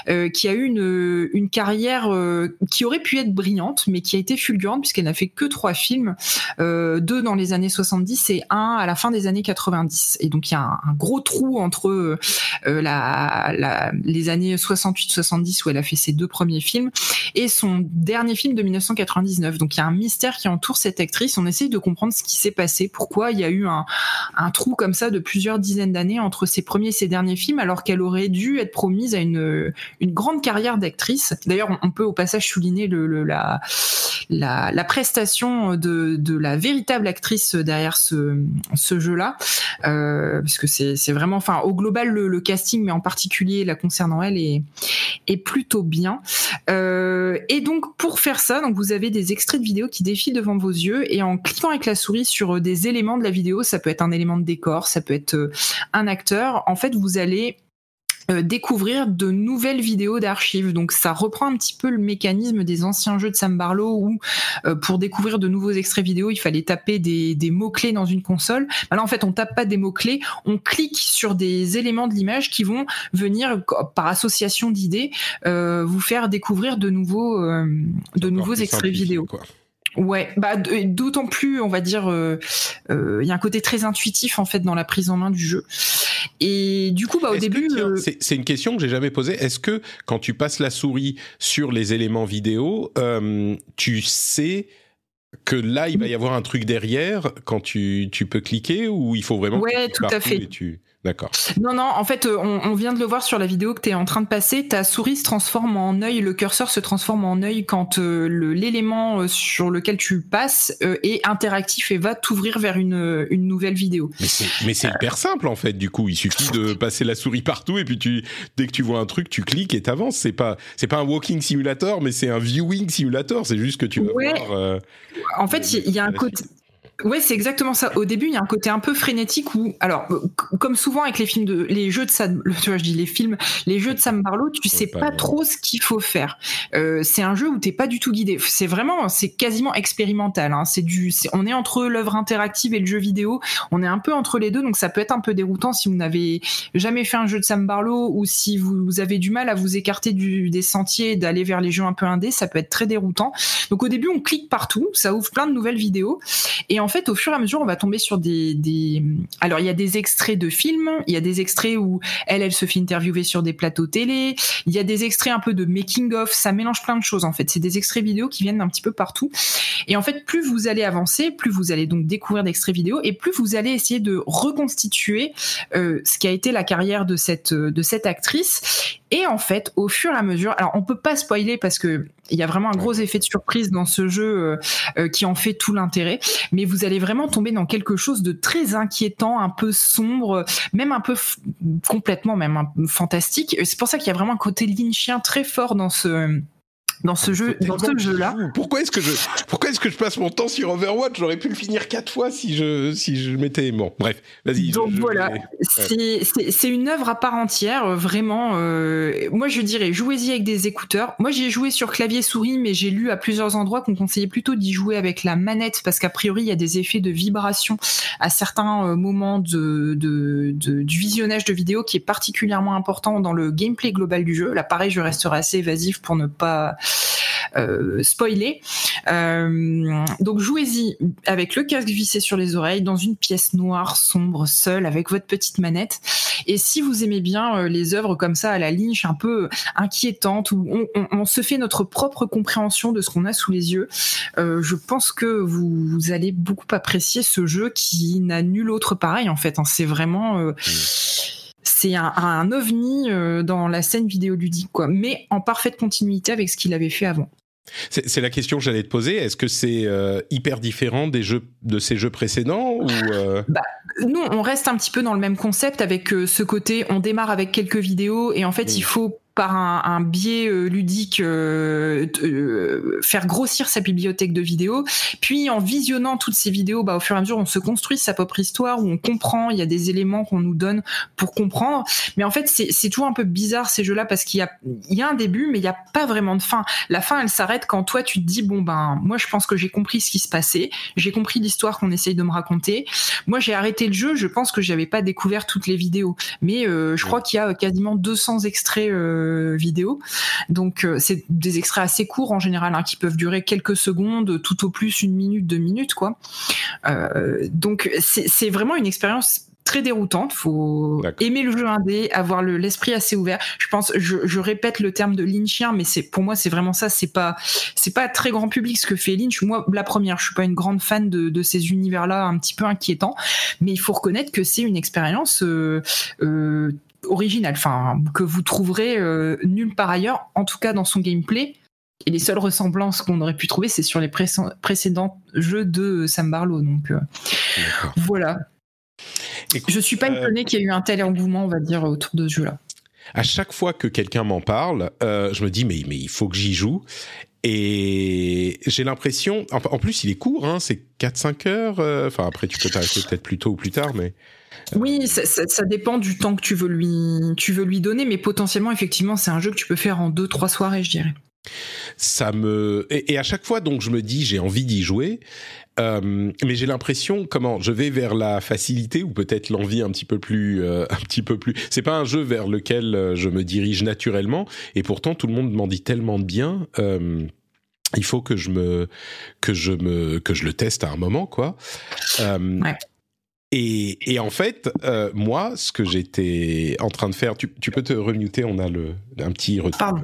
euh, qui a eu une, une carrière euh, qui aurait pu être brillante, mais qui a été fulgurante puisqu'elle n'a fait que trois films, deux dans les années 70 et un à la fin des années 90. Et donc il y a un, gros trou entre la, les années 68-70 où elle a fait ses deux premiers films et son dernier film de 1999. Donc il y a un mystère qui entoure cette actrice. On essaye de comprendre ce qui s'est passé, pourquoi il y a eu un, trou comme ça de plusieurs dizaines d'années entre ses premiers et ses derniers films, alors qu'elle aurait dû être promise à une, grande carrière d'actrice. D'ailleurs, on peut au passage souligner la, prestation de, la véritable actrice derrière ce, jeu-là, euh, parce que c'est vraiment, enfin, au global, le, casting, mais en particulier la concernant elle, est, plutôt bien. Euh, et donc pour faire ça, donc vous avez des extraits de vidéo qui défilent devant vos yeux et en cliquant avec la souris sur des éléments de la vidéo, ça peut être un élément de décor, ça peut être euh, un acteur, en fait vous allez euh, découvrir de nouvelles vidéos d'archives. Donc ça reprend un petit peu le mécanisme des anciens jeux de Sam Barlow où pour découvrir de nouveaux extraits vidéo, il fallait taper des, des mots-clés dans une console. Là en fait on tape pas des mots-clés, on clique sur des éléments de l'image qui vont venir par association d'idées euh, vous faire découvrir de nouveaux, euh, de nouveaux extraits vidéo. Quoi. Ouais, bah d'autant plus, on va dire, euh, euh, il y a un côté très intuitif en fait dans la prise en main du jeu. Et du coup, bah au début, euh, c'est une question que j'ai jamais posée. Est-ce que quand tu passes la souris sur les éléments vidéo, tu sais que là il va y avoir un truc derrière quand tu, tu peux cliquer ou il faut vraiment ouais tout à fait tu... D'accord. Non, non, en fait, euh, on, vient de le voir sur la vidéo que tu es en train de passer. Ta souris se transforme en œil, le curseur se transforme en œil quand euh, l'élément euh, sur lequel tu passes est interactif et va t'ouvrir vers une, une, nouvelle vidéo. Mais c'est hyper simple en fait, du coup. Il suffit de passer la souris partout et puis tu, dès que tu vois un truc, tu cliques et t'avances. C'est pas, pas un walking simulator, mais c'est un viewing simulator. C'est juste que tu vas voir. en fait, il y, a un côté. Ouais, c'est exactement ça. Au début, il y a un côté un peu frénétique où, alors, comme souvent avec les films de, les jeux de Sam, tu vois, je dis les films, les jeux de Sam Barlow, tu sais pas, trop ce qu'il faut faire. Euh, c'est un jeu où t'es pas du tout guidé. C'est vraiment, c'est quasiment expérimental. Hein. C'est du, on est entre l'œuvre interactive et le jeu vidéo. On est un peu entre les deux, donc ça peut être un peu déroutant si vous n'avez jamais fait un jeu de Sam Barlow ou si vous, avez du mal à vous écarter du, des sentiers d'aller vers les jeux un peu indés, ça peut être très déroutant. Donc au début, on clique partout, ça ouvre plein de nouvelles vidéos et en fait, au fur et à mesure, on va tomber sur des, Alors, il y a des extraits de films, il y a des extraits où elle, elle se fait interviewer sur des plateaux télé, il y a des extraits un peu de making-of, ça mélange plein de choses, en fait. C'est des extraits vidéo qui viennent d'un petit peu partout. Et en fait, plus vous allez avancer, plus vous allez donc découvrir d'extraits vidéo, et plus vous allez essayer de reconstituer euh, ce qui a été la carrière de cette, de cette actrice. Et en fait, au fur et à mesure, alors on peut pas spoiler parce que il y a vraiment un gros effet de surprise dans ce jeu euh, euh, qui en fait tout l'intérêt, mais vous allez vraiment tomber dans quelque chose de très inquiétant, un peu sombre, même un peu complètement même fantastique. C'est pour ça qu'il y a vraiment un côté lynchien très fort dans ce dans ce jeu, dans ce jeu-là. Pourquoi est-ce que je, pourquoi est-ce que je passe mon temps sur Overwatch? J'aurais pu le finir quatre fois si je, si je m'étais bon. Bref, vas-y. Donc voilà, c'est une œuvre à part entière, euh, vraiment. Euh, moi, je dirais, jouez-y avec des écouteurs. Moi, j'ai joué sur clavier souris, mais j'ai lu à plusieurs endroits qu'on conseillait plutôt d'y jouer avec la manette parce qu'a priori, il y a des effets de vibration à certains euh, moments de, de, de, du visionnage de vidéos qui est particulièrement important dans le gameplay global du jeu. Là, pareil, je resterai assez évasif pour ne pas euh, spoiler. Euh, donc jouez-y avec le casque vissé sur les oreilles dans une pièce noire, sombre, seule, avec votre petite manette. Et si vous aimez bien euh, les œuvres comme ça à la Lynch, un peu inquiétantes, où on, se fait notre propre compréhension de ce qu'on a sous les yeux, je pense que vous, allez beaucoup apprécier ce jeu qui n'a nul autre pareil en fait. Hein. C'est vraiment mmh c'est un, ovni euh, dans la scène vidéoludique, quoi, mais en parfaite continuité avec ce qu'il avait fait avant. C'est la question que j'allais te poser. Est-ce que c'est euh, hyper différent des jeux de ces jeux précédents ou euh? bah, Nous, on reste un petit peu dans le même concept avec ce côté. On démarre avec quelques vidéos et en fait, il faut par un, biais euh, ludique euh, euh, faire grossir sa bibliothèque de vidéos. Puis en visionnant toutes ces vidéos, bah, au fur et à mesure, on se construit sa propre histoire où on comprend. Il y a des éléments qu'on nous donne pour comprendre. Mais en fait, c'est toujours un peu bizarre ces jeux-là parce qu'il y a, il y a un début, mais il n'y a pas vraiment de fin. La fin, elle s'arrête quand toi, tu te dis bon ben, moi, je pense que j'ai compris ce qui se passait. J'ai compris l'histoire qu'on essaye de me raconter. Moi, j'ai arrêté le jeu. Je pense que j'avais pas découvert toutes les vidéos, mais je crois qu'il y a quasiment 200 extraits. Euh, vidéo. Donc euh, c'est des extraits assez courts en général hein, qui peuvent durer quelques secondes, tout au plus une minute, deux minutes quoi. Euh, donc c'est vraiment une expérience très déroutante. Faut aimer le jeu indé, avoir l'esprit assez ouvert. Je pense, je, répète le terme de lynchien, mais c'est pour moi c'est vraiment ça. C'est pas c'est pas très grand public ce que fait Lynch. Moi, la première, je suis pas une grande fan de, ces univers-là un petit peu inquiétants, mais il faut reconnaître que c'est une expérience euh, original, enfin que vous trouverez euh, nulle part ailleurs, en tout cas dans son gameplay. Et les seules ressemblances qu'on aurait pu trouver, c'est sur les précédents jeux de Sam Barlow. Donc euh, voilà. je suis pas euh, étonné qu'il y ait eu un tel engouement, on va dire, autour de ce jeu-là. À chaque fois que quelqu'un m'en parle, je me dis mais mais il faut que j'y joue. Et j'ai l'impression, en, plus il est court, hein, c'est 4-5 heures. Enfin après tu peux t'arrêter peut-être plus tôt ou plus tard, mais oui, ça, dépend du temps que tu veux lui, tu veux lui donner, mais potentiellement, effectivement, c'est un jeu que tu peux faire en deux, trois soirées, je dirais. Ça me et, à chaque fois, donc, je me dis, j'ai envie d'y jouer, euh, mais j'ai l'impression, comment, je vais vers la facilité ou peut-être l'envie un petit peu plus, euh, un petit peu plus. C'est pas un jeu vers lequel euh, je me dirige naturellement, et pourtant tout le monde m'en dit tellement de bien. il faut que je me que je me que je le teste à un moment quoi. Ouais. Et, et, en fait, euh, moi, ce que j'étais en train de faire, tu, tu, peux te remuter, on a le, un petit retour.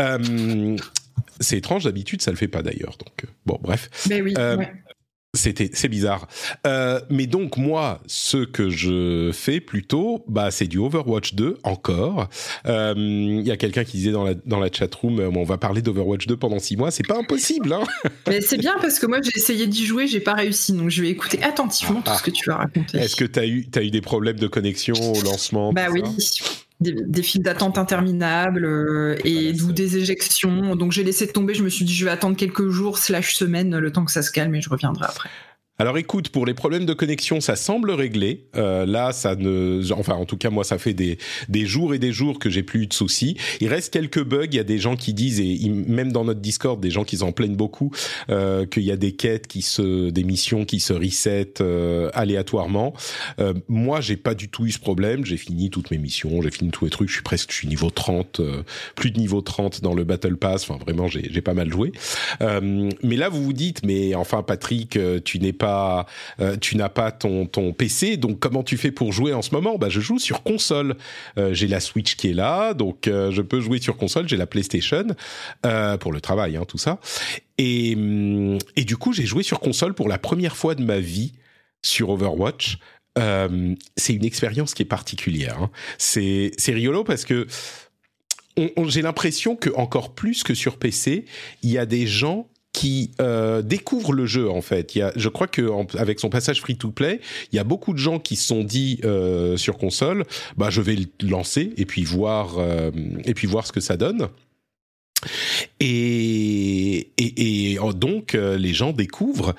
Euh, c'est étrange, d'habitude, ça le fait pas d'ailleurs. Donc, euh, bon, bref. Mais oui. Euh, c'était, c'est bizarre. Euh, mais donc moi, ce que je fais plutôt, bah, c'est du Overwatch 2 encore. Il euh, y a quelqu'un qui disait dans la dans la chatroom, euh, on va parler d'Overwatch 2 pendant six mois. C'est pas impossible, hein Mais c'est bien parce que moi j'ai essayé d'y jouer, j'ai pas réussi. Donc je vais écouter attentivement tout ce que tu vas raconter. Est-ce que t'as eu t'as eu des problèmes de connexion au lancement Bah oui des, files d'attente interminables euh, et d'où des éjections. Donc j'ai laissé tomber, je me suis dit je vais attendre quelques jours slash semaines le temps que ça se calme et je reviendrai après. Alors écoute, pour les problèmes de connexion, ça semble réglé. Euh, là, ça ne, enfin en tout cas moi, ça fait des des jours et des jours que j'ai plus eu de soucis. Il reste quelques bugs. Il y a des gens qui disent et même dans notre Discord, des gens qui s'en plaignent beaucoup euh, qu'il y a des quêtes qui se, des missions qui se reset euh, aléatoirement. Euh, moi, j'ai pas du tout eu ce problème. J'ai fini toutes mes missions, j'ai fini tous les trucs. Je suis presque, je suis niveau 30, euh, plus de niveau 30 dans le Battle Pass. Enfin vraiment, j'ai pas mal joué. Euh, mais là, vous vous dites, mais enfin Patrick, tu n'es pas euh, tu n'as pas ton, PC, donc comment tu fais pour jouer en ce moment? Bah, je joue sur console. Euh, j'ai la Switch qui est là, donc euh, je peux jouer sur console. J'ai la PlayStation pour le travail, hein, tout ça. Et, hum, et du coup, j'ai joué sur console pour la première fois de ma vie sur Overwatch. c'est une expérience qui est particulière. Hein. C'est c'est rigolo parce que j'ai l'impression que encore plus que sur PC, il y a des gens qui euh, découvre le jeu en fait. Il y a, je crois que avec son passage free to play, il y a beaucoup de gens qui se sont dit euh, sur console, bah je vais le lancer et puis voir euh, et puis voir ce que ça donne. Et, et, oh, donc, euh, les gens découvrent,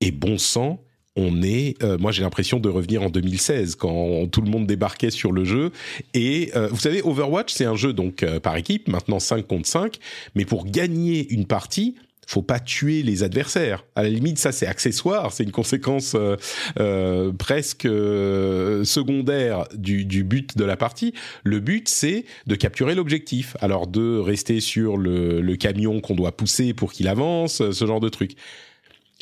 et bon sang, on est, euh, moi j'ai l'impression de revenir en 2016 quand tout le monde débarquait sur le jeu. Et euh, vous savez, Overwatch c'est un jeu donc par équipe, maintenant 5 contre 5, mais pour gagner une partie, faut pas tuer les adversaires. À la limite, ça c'est accessoire, c'est une conséquence euh, euh presque euh, secondaire du, du, but de la partie. Le but c'est de capturer l'objectif, alors de rester sur le, le camion qu'on doit pousser pour qu'il avance, ce genre de truc.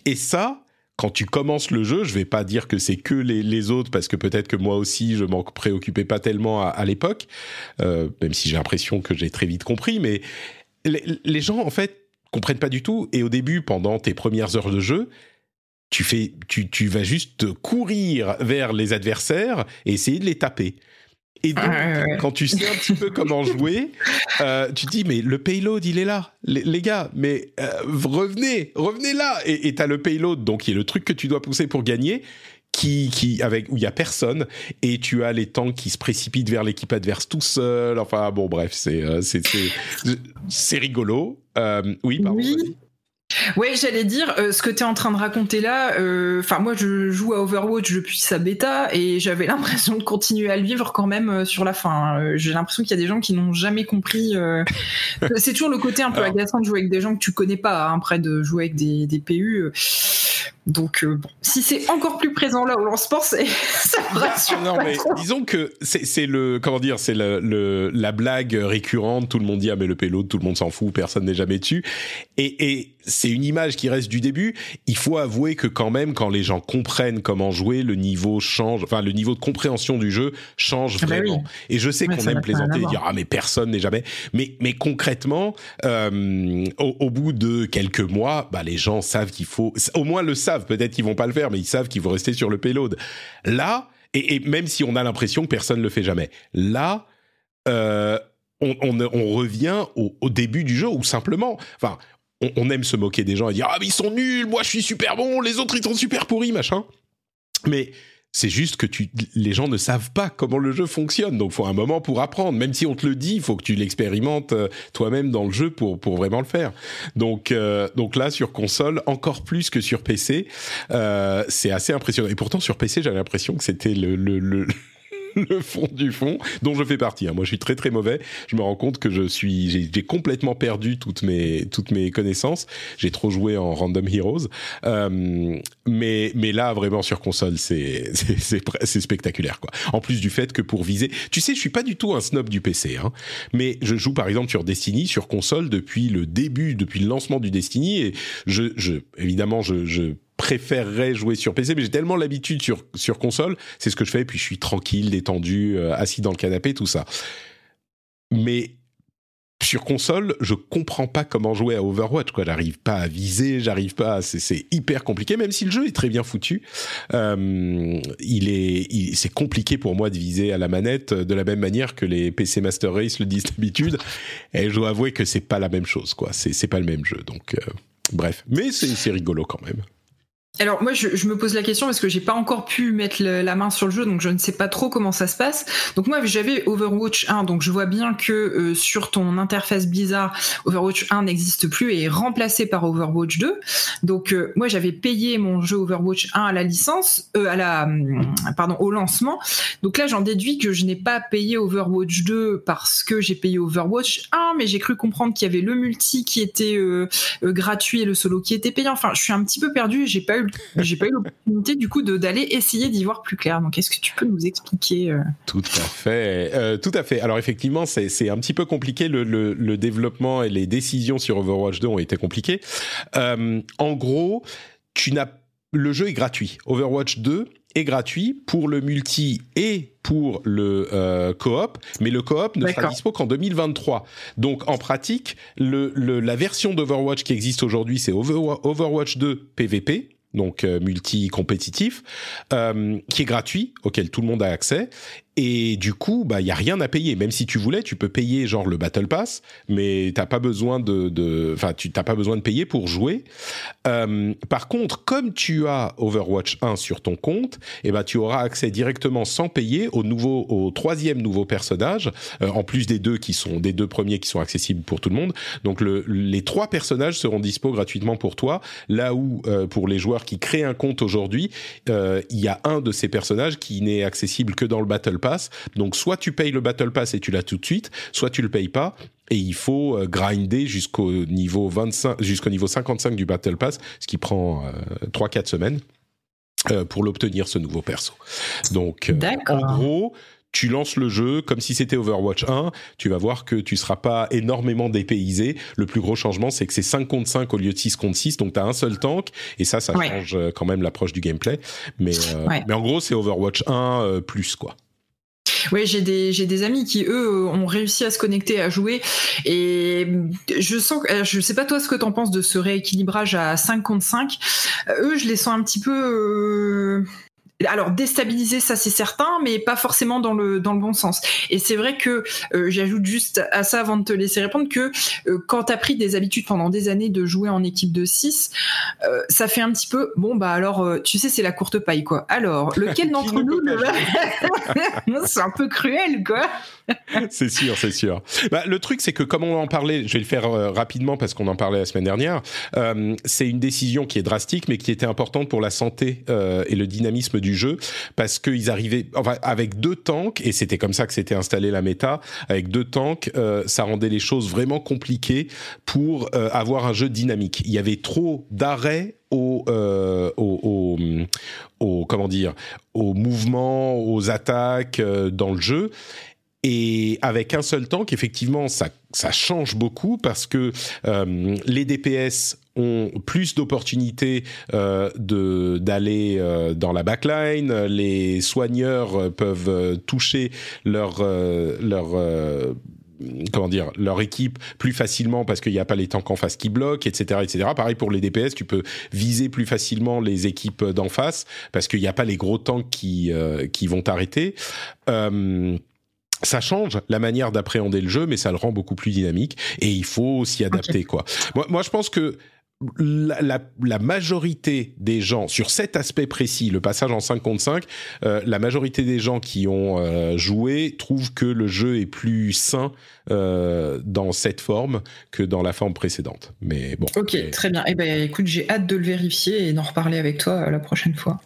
Et ça, quand tu commences le jeu, je vais pas dire que c'est que les, les, autres, parce que peut-être que moi aussi, je m'en préoccupais pas tellement à, à l'époque, euh, même si j'ai l'impression que j'ai très vite compris, mais les, les gens, en fait, comprennent pas du tout. Et au début, pendant tes premières heures de jeu, tu fais, tu, tu vas juste courir vers les adversaires et essayer de les taper. Et donc, quand tu sais un petit peu comment jouer, euh, tu te dis, mais le payload, il est là. Les, gars, mais euh, revenez, revenez là. Et tu as le payload, donc qui est le truc que tu dois pousser pour gagner, qui, qui, avec, où il y a personne. Et tu as les tanks qui se précipitent vers l'équipe adverse tout seul. Enfin, bon, bref, c'est euh, c'est rigolo. Euh, oui, pardon. Oui. Ouais, j'allais dire, euh, ce que tu es en train de raconter là, euh, enfin moi je joue à Overwatch depuis sa bêta et j'avais l'impression de continuer à le vivre quand même sur la fin. J'ai l'impression qu'il y a des gens qui n'ont jamais compris. c'est toujours le côté un peu agaçant de jouer avec des gens que tu connais pas, hein, après de jouer avec des, des PU. Donc, euh, bon, si c'est encore plus présent là au lancement, c'est ça me rassure. non, mais disons que c'est le comment dire, c'est le, la blague récurrente. Tout le monde dit ah mais le payload, tout le monde s'en fout, personne n'est jamais dessus. Et, et c'est une image qui reste du début. Il faut avouer que quand même, quand les gens comprennent comment jouer, le niveau change. Enfin, le niveau de compréhension du jeu change ah bah vraiment. Et je sais qu'on aime plaisanter et dire ah mais personne n'est jamais. Mais mais concrètement, euh, au, au, bout de quelques mois, bah les gens savent qu'il faut au moins le savent Peut-être qu'ils vont pas le faire, mais ils savent qu'ils vont rester sur le payload. Là, et, même si on a l'impression que personne ne le fait jamais, là, euh, on, revient au, début du jeu où simplement, enfin, on, aime se moquer des gens et dire ah mais ils sont nuls, moi je suis super bon, les autres ils sont super pourris, machin. Mais c'est juste que tu, les gens ne savent pas comment le jeu fonctionne, donc faut un moment pour apprendre. Même si on te le dit, il faut que tu l'expérimentes euh, toi-même dans le jeu pour pour vraiment le faire. Donc euh, donc là sur console encore plus que sur PC, euh, c'est assez impressionnant. Et pourtant sur PC j'avais l'impression que c'était le, le, le le fond du fond, dont je fais partie. Hein. Moi, je suis très très mauvais. Je me rends compte que je suis, j'ai complètement perdu toutes mes toutes mes connaissances. J'ai trop joué en Random Heroes, euh, mais mais là vraiment sur console, c'est c'est spectaculaire quoi. En plus du fait que pour viser, tu sais, je suis pas du tout un snob du PC, hein, mais je joue par exemple sur Destiny sur console depuis le début, depuis le lancement du Destiny et je, je évidemment je, je préférerais jouer sur PC, mais j'ai tellement l'habitude sur, sur console, c'est ce que je fais, puis je suis tranquille, détendu, euh, assis dans le canapé, tout ça. Mais sur console, je comprends pas comment jouer à Overwatch. Quoi, j'arrive pas à viser, j'arrive pas. C'est hyper compliqué, même si le jeu est très bien foutu. Euh, il est, c'est compliqué pour moi de viser à la manette de la même manière que les PC Master Race le disent d'habitude. Et je dois avouer que c'est pas la même chose. Quoi, c'est pas le même jeu. Donc, euh, bref, mais c'est rigolo quand même. Alors moi je, me pose la question parce que j'ai pas encore pu mettre la main sur le jeu donc je ne sais pas trop comment ça se passe. Donc moi j'avais Overwatch 1 donc je vois bien que euh, sur ton interface Blizzard Overwatch 1 n'existe plus et est remplacé par Overwatch 2. Donc euh, moi j'avais payé mon jeu Overwatch 1 à la licence euh, à la hum, pardon au lancement. Donc là j'en déduis que je n'ai pas payé Overwatch 2 parce que j'ai payé Overwatch 1 mais j'ai cru comprendre qu'il y avait le multi qui était gratuit et le solo qui était payant. Enfin je suis un petit peu perdu, j'ai pas eu j'ai pas eu l'opportunité du coup d'aller essayer d'y voir plus clair. Donc est-ce que tu peux nous expliquer euh Tout à fait, euh, tout à fait. Alors effectivement, c'est un petit peu compliqué. Le, le, le, développement et les décisions sur Overwatch 2 ont été compliquées. Euh, en gros, tu n'as le jeu est gratuit. Overwatch 2 est gratuit pour le multi et pour le euh, coop, mais le coop ne sera dispo qu'en 2023. Donc en pratique, le, le, la version d'Overwatch qui existe aujourd'hui, c'est Overwatch 2 PVP, donc euh, multi-compétitif, euh, qui est gratuit, auquel tout le monde a accès. Et du coup, bah, il y a rien à payer. Même si tu voulais, tu peux payer genre le Battle Pass, mais t'as pas besoin de, enfin, tu t'as pas besoin de payer pour jouer. Euh, par contre, comme tu as Overwatch 1 sur ton compte, eh ben, tu auras accès directement sans payer au nouveau, au troisième nouveau personnage, euh, en plus des deux qui sont, des deux premiers qui sont accessibles pour tout le monde. Donc, le, les trois personnages seront dispo gratuitement pour toi. Là où, euh, pour les joueurs qui créent un compte aujourd'hui, il y a un de ces personnages qui n'est accessible que dans le Battle Pass donc soit tu payes le Battle Pass et tu l'as tout de suite, soit tu le payes pas et il faut euh, grinder jusqu'au niveau 25 jusqu'au niveau 55 du Battle Pass, ce qui prend 3 euh, 4 semaines. Euh, pour l'obtenir ce nouveau perso. Donc en gros, tu lances le jeu comme si c'était Overwatch 1, tu vas voir que tu seras pas énormément dépaysé. Le plus gros changement, c'est que c'est 5 contre 5 au lieu de 6 contre 6, donc tu as un seul tank, et ça, ça change quand même l'approche du gameplay. Mais, mais en gros, c'est Overwatch 1 plus, quoi. Oui, j'ai des, j'ai des amis qui, eux, ont réussi à se connecter, à jouer. Et je sens, je sais pas toi ce que t'en penses de ce rééquilibrage à 5 contre 5. Eux, je les sens un petit peu... Euh, alors déstabiliser ça c'est certain mais pas forcément dans le dans le bon sens. Et c'est vrai que euh, j'ajoute juste à ça avant de te laisser répondre que euh, quand tu as pris des habitudes pendant des années de jouer en équipe de 6 euh, ça fait un petit peu bon bah alors tu sais c'est la courte paille quoi. Alors lequel d'entre nous c'est un peu cruel quoi c'est sûr, c'est sûr. Bah, le truc, c'est que comme on en parlait, je vais le faire euh, rapidement parce qu'on en parlait la semaine dernière, euh, c'est une décision qui est drastique, mais qui était importante pour la santé euh, et le dynamisme du jeu, parce qu'ils arrivaient, enfin, avec deux tanks, et c'était comme ça que s'était installé la méta, avec deux tanks, ça rendait les choses vraiment compliquées pour avoir un jeu dynamique. Il y avait trop d'arrêts au, au, au, comment dire, aux mouvements, aux attaques dans le jeu. Et avec un seul tank, effectivement, ça, ça change beaucoup parce que euh, les DPS ont plus d'opportunités euh, de d'aller euh, dans la backline. Les soigneurs peuvent toucher leur leur comment dire leur équipe plus facilement parce qu'il n'y a pas les tanks en face qui bloquent, etc., etc. Pareil pour les DPS, tu peux viser plus facilement les équipes d'en face parce qu'il n'y a pas les gros tanks qui qui vont t'arrêter. Ça change la manière d'appréhender le jeu, mais ça le rend beaucoup plus dynamique et il faut s'y adapter quoi. Moi, moi, je pense que la, la, la, majorité des gens, sur cet aspect précis, le passage en 5 contre 5, euh, la majorité des gens qui ont euh, joué trouvent que le jeu est plus sain euh, dans cette forme que dans la forme précédente. Mais bon. Ok, très bien. Eh ben, écoute, j'ai hâte de le vérifier et d'en reparler avec toi la prochaine fois.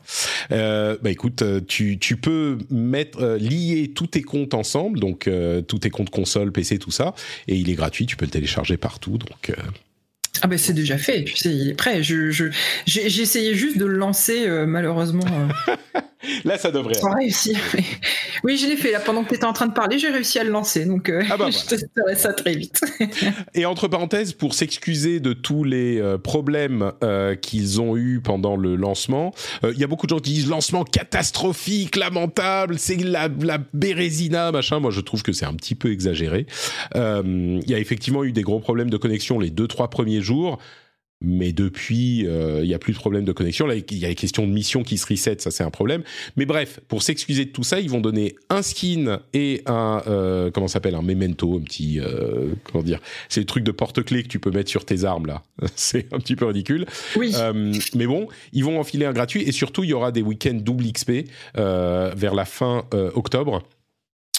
bah écoute, tu, tu peux mettre lier tous tes comptes ensemble, donc tous tes comptes console, PC, tout ça, et il est gratuit. Tu peux le télécharger partout, donc. Ah ben c'est déjà fait, tu sais, il est prêt. Je, je, essayé juste de le lancer, euh, malheureusement. Euh. là, ça devrait. Sans réussir. oui, je l'ai fait. Là, pendant que tu étais en train de parler, j'ai réussi à le lancer. Donc, euh, ah bah je te ça très vite. Et entre parenthèses, pour s'excuser de tous les problèmes qu'ils ont eu pendant le lancement, il y a beaucoup de gens qui disent lancement catastrophique, lamentable, c'est la, la bérésina, machin. Moi, je trouve que c'est un petit peu exagéré. Il y a effectivement eu des gros problèmes de connexion les deux, trois premiers jours mais depuis, euh, il n'y a plus de problème de connexion. Là, il y a les questions de mission qui se reset, ça c'est un problème. Mais bref, pour s'excuser de tout ça, ils vont donner un skin et un euh, comment s'appelle un memento, un petit euh, comment dire, c'est le truc de porte-clés que tu peux mettre sur tes armes là. c'est un petit peu ridicule. Oui. mais bon, ils vont enfiler un gratuit et surtout il y aura des week-ends double XP vers la fin octobre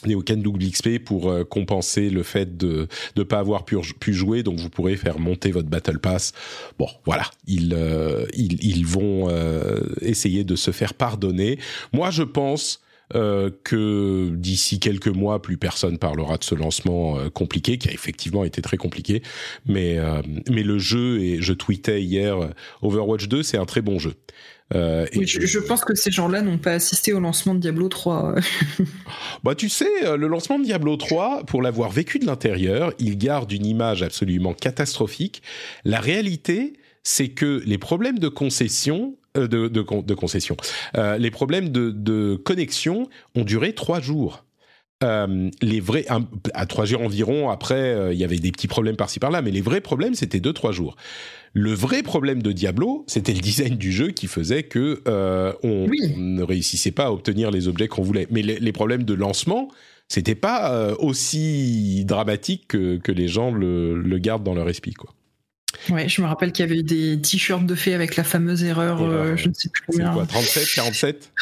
des week-ends double XP pour euh, compenser le fait de ne pas avoir pu, jouer, donc vous pourrez faire monter votre Battle Pass. Bon, voilà, ils, euh, ils, ils, vont euh, essayer de se faire pardonner. Moi, je pense que d'ici quelques mois, plus personne parlera de ce lancement compliqué, qui a effectivement été très compliqué. Mais, mais le jeu, et je tweetais hier, Overwatch 2, c'est un très bon jeu. Euh, oui, je, pense que ces gens-là n'ont pas assisté au lancement de Diablo 3. bah, tu sais, euh, le lancement de Diablo 3, pour l'avoir vécu de l'intérieur, il garde une image absolument catastrophique. La réalité, c'est que les problèmes de concession euh, de, de, concession. les problèmes de, de, connexion ont duré trois jours. Les vrais à trois jours environ. Après, il y avait des petits problèmes par-ci par-là, mais les vrais problèmes c'était deux trois jours. Le vrai problème de Diablo, c'était le design du jeu qui faisait que euh, on, ne réussissait pas à obtenir les objets qu'on voulait. Mais les, problèmes de lancement, c'était pas euh, aussi dramatique que, les gens le, gardent dans leur esprit, quoi. Ouais, je me rappelle qu'il y avait eu des t-shirts de fées avec la fameuse erreur, euh, je ne sais plus combien. Quoi, 37, 47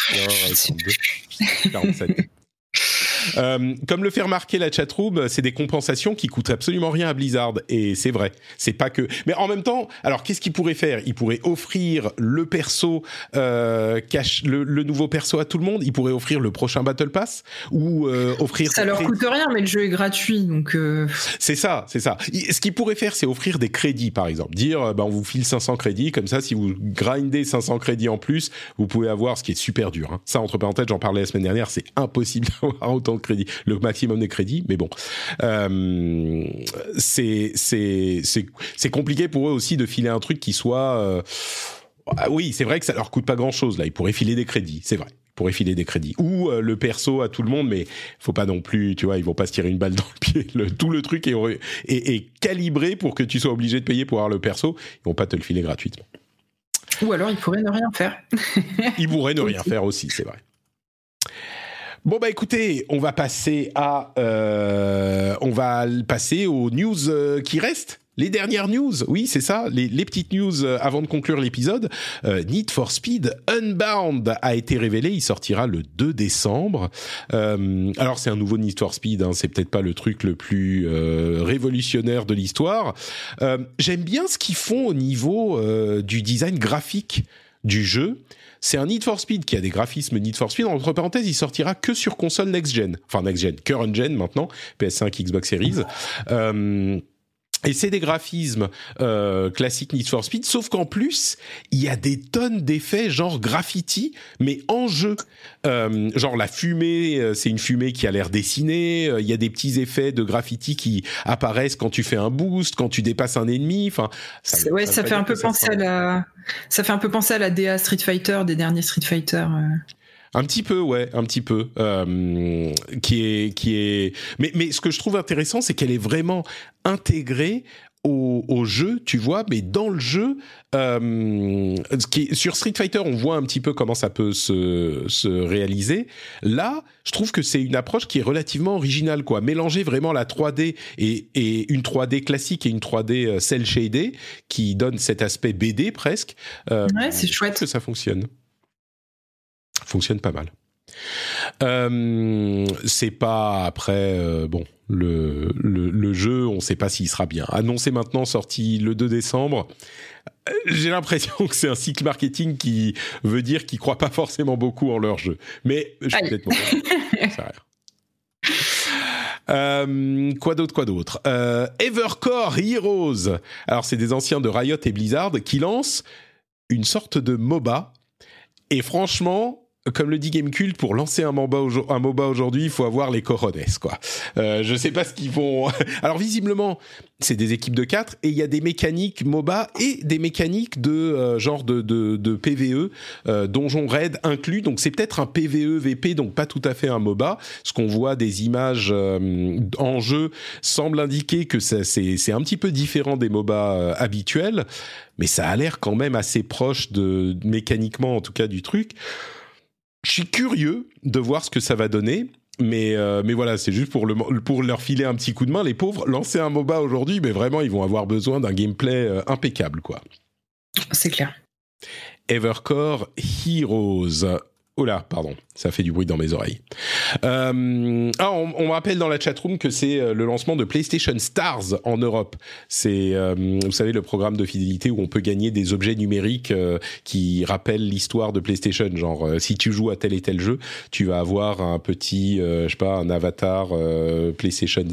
47. Euh, comme le fait remarquer la chatroom, c'est des compensations qui coûtent absolument rien à Blizzard et c'est vrai. C'est pas que. Mais en même temps, alors qu'est-ce qu'il pourrait faire? Il pourrait offrir le perso euh, le, nouveau perso à tout le monde? Il pourrait offrir le prochain Battle Pass? Ou euh, offrir. Ça leur coûte rien, mais le jeu est gratuit, donc. Euh. C'est ça, c'est ça. Ce qu'il pourrait faire, c'est offrir des crédits, par exemple. Dire, bah, on vous file 500 crédits, comme ça, si vous grindez 500 crédits en plus, vous pouvez avoir ce qui est super dur. Hein. Ça, entre parenthèses, j'en parlais la semaine dernière, c'est impossible d'avoir autant de crédits, le maximum des crédits, mais bon, euh, c'est c'est compliqué pour eux aussi de filer un truc qui soit. Euh, ah oui, c'est vrai que ça leur coûte pas grand chose là. Ils pourraient filer des crédits, c'est vrai. Ils pourraient filer des crédits ou euh, le perso à tout le monde, mais faut pas non plus, tu vois, ils vont pas se tirer une balle dans le pied. Le, tout le truc est, est, est, calibré pour que tu sois obligé de payer pour avoir le perso. Ils vont pas te le filer gratuitement. Ou alors ils pourraient ne rien faire. ils pourraient ne rien faire aussi, c'est vrai. Bon bah écoutez, on va passer à, euh, on va passer aux news euh, qui restent. Les dernières news, oui, c'est ça, les, petites news euh, avant de conclure l'épisode. Need for Speed Unbound a été révélé, il sortira le 2 décembre. alors c'est un nouveau Need for Speed, hein, c'est peut-être pas le truc le plus révolutionnaire de l'histoire. J'aime bien ce qu'ils font au niveau du design graphique du jeu. C'est un Need for Speed qui a des graphismes Need for Speed. Entre parenthèses, il sortira que sur console next-gen. Enfin, next-gen, current-gen maintenant, PS5, Xbox Series. Euh, et c'est des graphismes euh, classiques Need for Speed, sauf qu'en plus, il y a des tonnes d'effets genre graffiti, mais en jeu. Euh, genre la fumée, euh, c'est une fumée qui a l'air dessinée. Euh, il y a des petits effets de graffiti qui apparaissent quand tu fais un boost, quand tu dépasses un ennemi. Enfin, ça, ouais, ça, fait un peu penser à la, ça fait un peu penser à la DA Street Fighter des derniers Street Fighter. Un petit peu, ouais, un petit peu. Euh, qui est, qui est. Mais, mais ce que je trouve intéressant, c'est qu'elle est vraiment intégrée au, au, jeu, tu vois, mais dans le jeu, euh, qui, sur Street Fighter, on voit un petit peu comment ça peut se, se réaliser. Là, je trouve que c'est une approche qui est relativement originale, quoi. Mélanger vraiment la 3D et, et une 3D classique et une 3D euh, cel shaded, qui donne cet aspect BD presque. Euh, ouais, c'est chouette. Que ça fonctionne fonctionne pas mal. Euh, c'est pas après euh, bon le, le, jeu on sait pas s'il sera bien annoncé maintenant sorti le 2 décembre euh, j'ai l'impression que c'est un cycle marketing qui veut dire qu'ils croient pas forcément beaucoup en leur jeu mais je suis peut-être Euh, quoi d'autre, quoi d'autre? Evercore Heroes. Alors c'est des anciens de Riot et Blizzard qui lancent une sorte de MOBA. Et franchement, comme le dit Gamecult, pour lancer un MOBA, aujourd'hui, il faut avoir les corones, quoi. Euh, je sais pas ce qu'ils vont. Alors visiblement, c'est des équipes de 4 et il y a des mécaniques MOBA et des mécaniques de euh, genre de, de, de PVE, euh, donjon raid inclus. Donc c'est peut-être un PVE VP, donc pas tout à fait un MOBA. Ce qu'on voit des images euh, en jeu semble indiquer que c'est un petit peu différent des MOBA euh, habituels, mais ça a l'air quand même assez proche de mécaniquement en tout cas du truc. Je suis curieux de voir ce que ça va donner. Mais, euh, mais voilà, c'est juste pour, le, pour leur filer un petit coup de main, les pauvres. Lancer un MOBA aujourd'hui, mais vraiment, ils vont avoir besoin d'un gameplay euh, impeccable, quoi. C'est clair. Evercore Heroes. Oh là, pardon, ça fait du bruit dans mes oreilles. Euh, ah, on, on, rappelle dans la chatroom que c'est euh, le lancement de PlayStation Stars en Europe. C'est, euh, vous savez, le programme de fidélité où on peut gagner des objets numériques qui rappellent l'histoire de PlayStation. Genre, si tu joues à tel et tel jeu, tu vas avoir un petit, je sais pas, un avatar PlayStation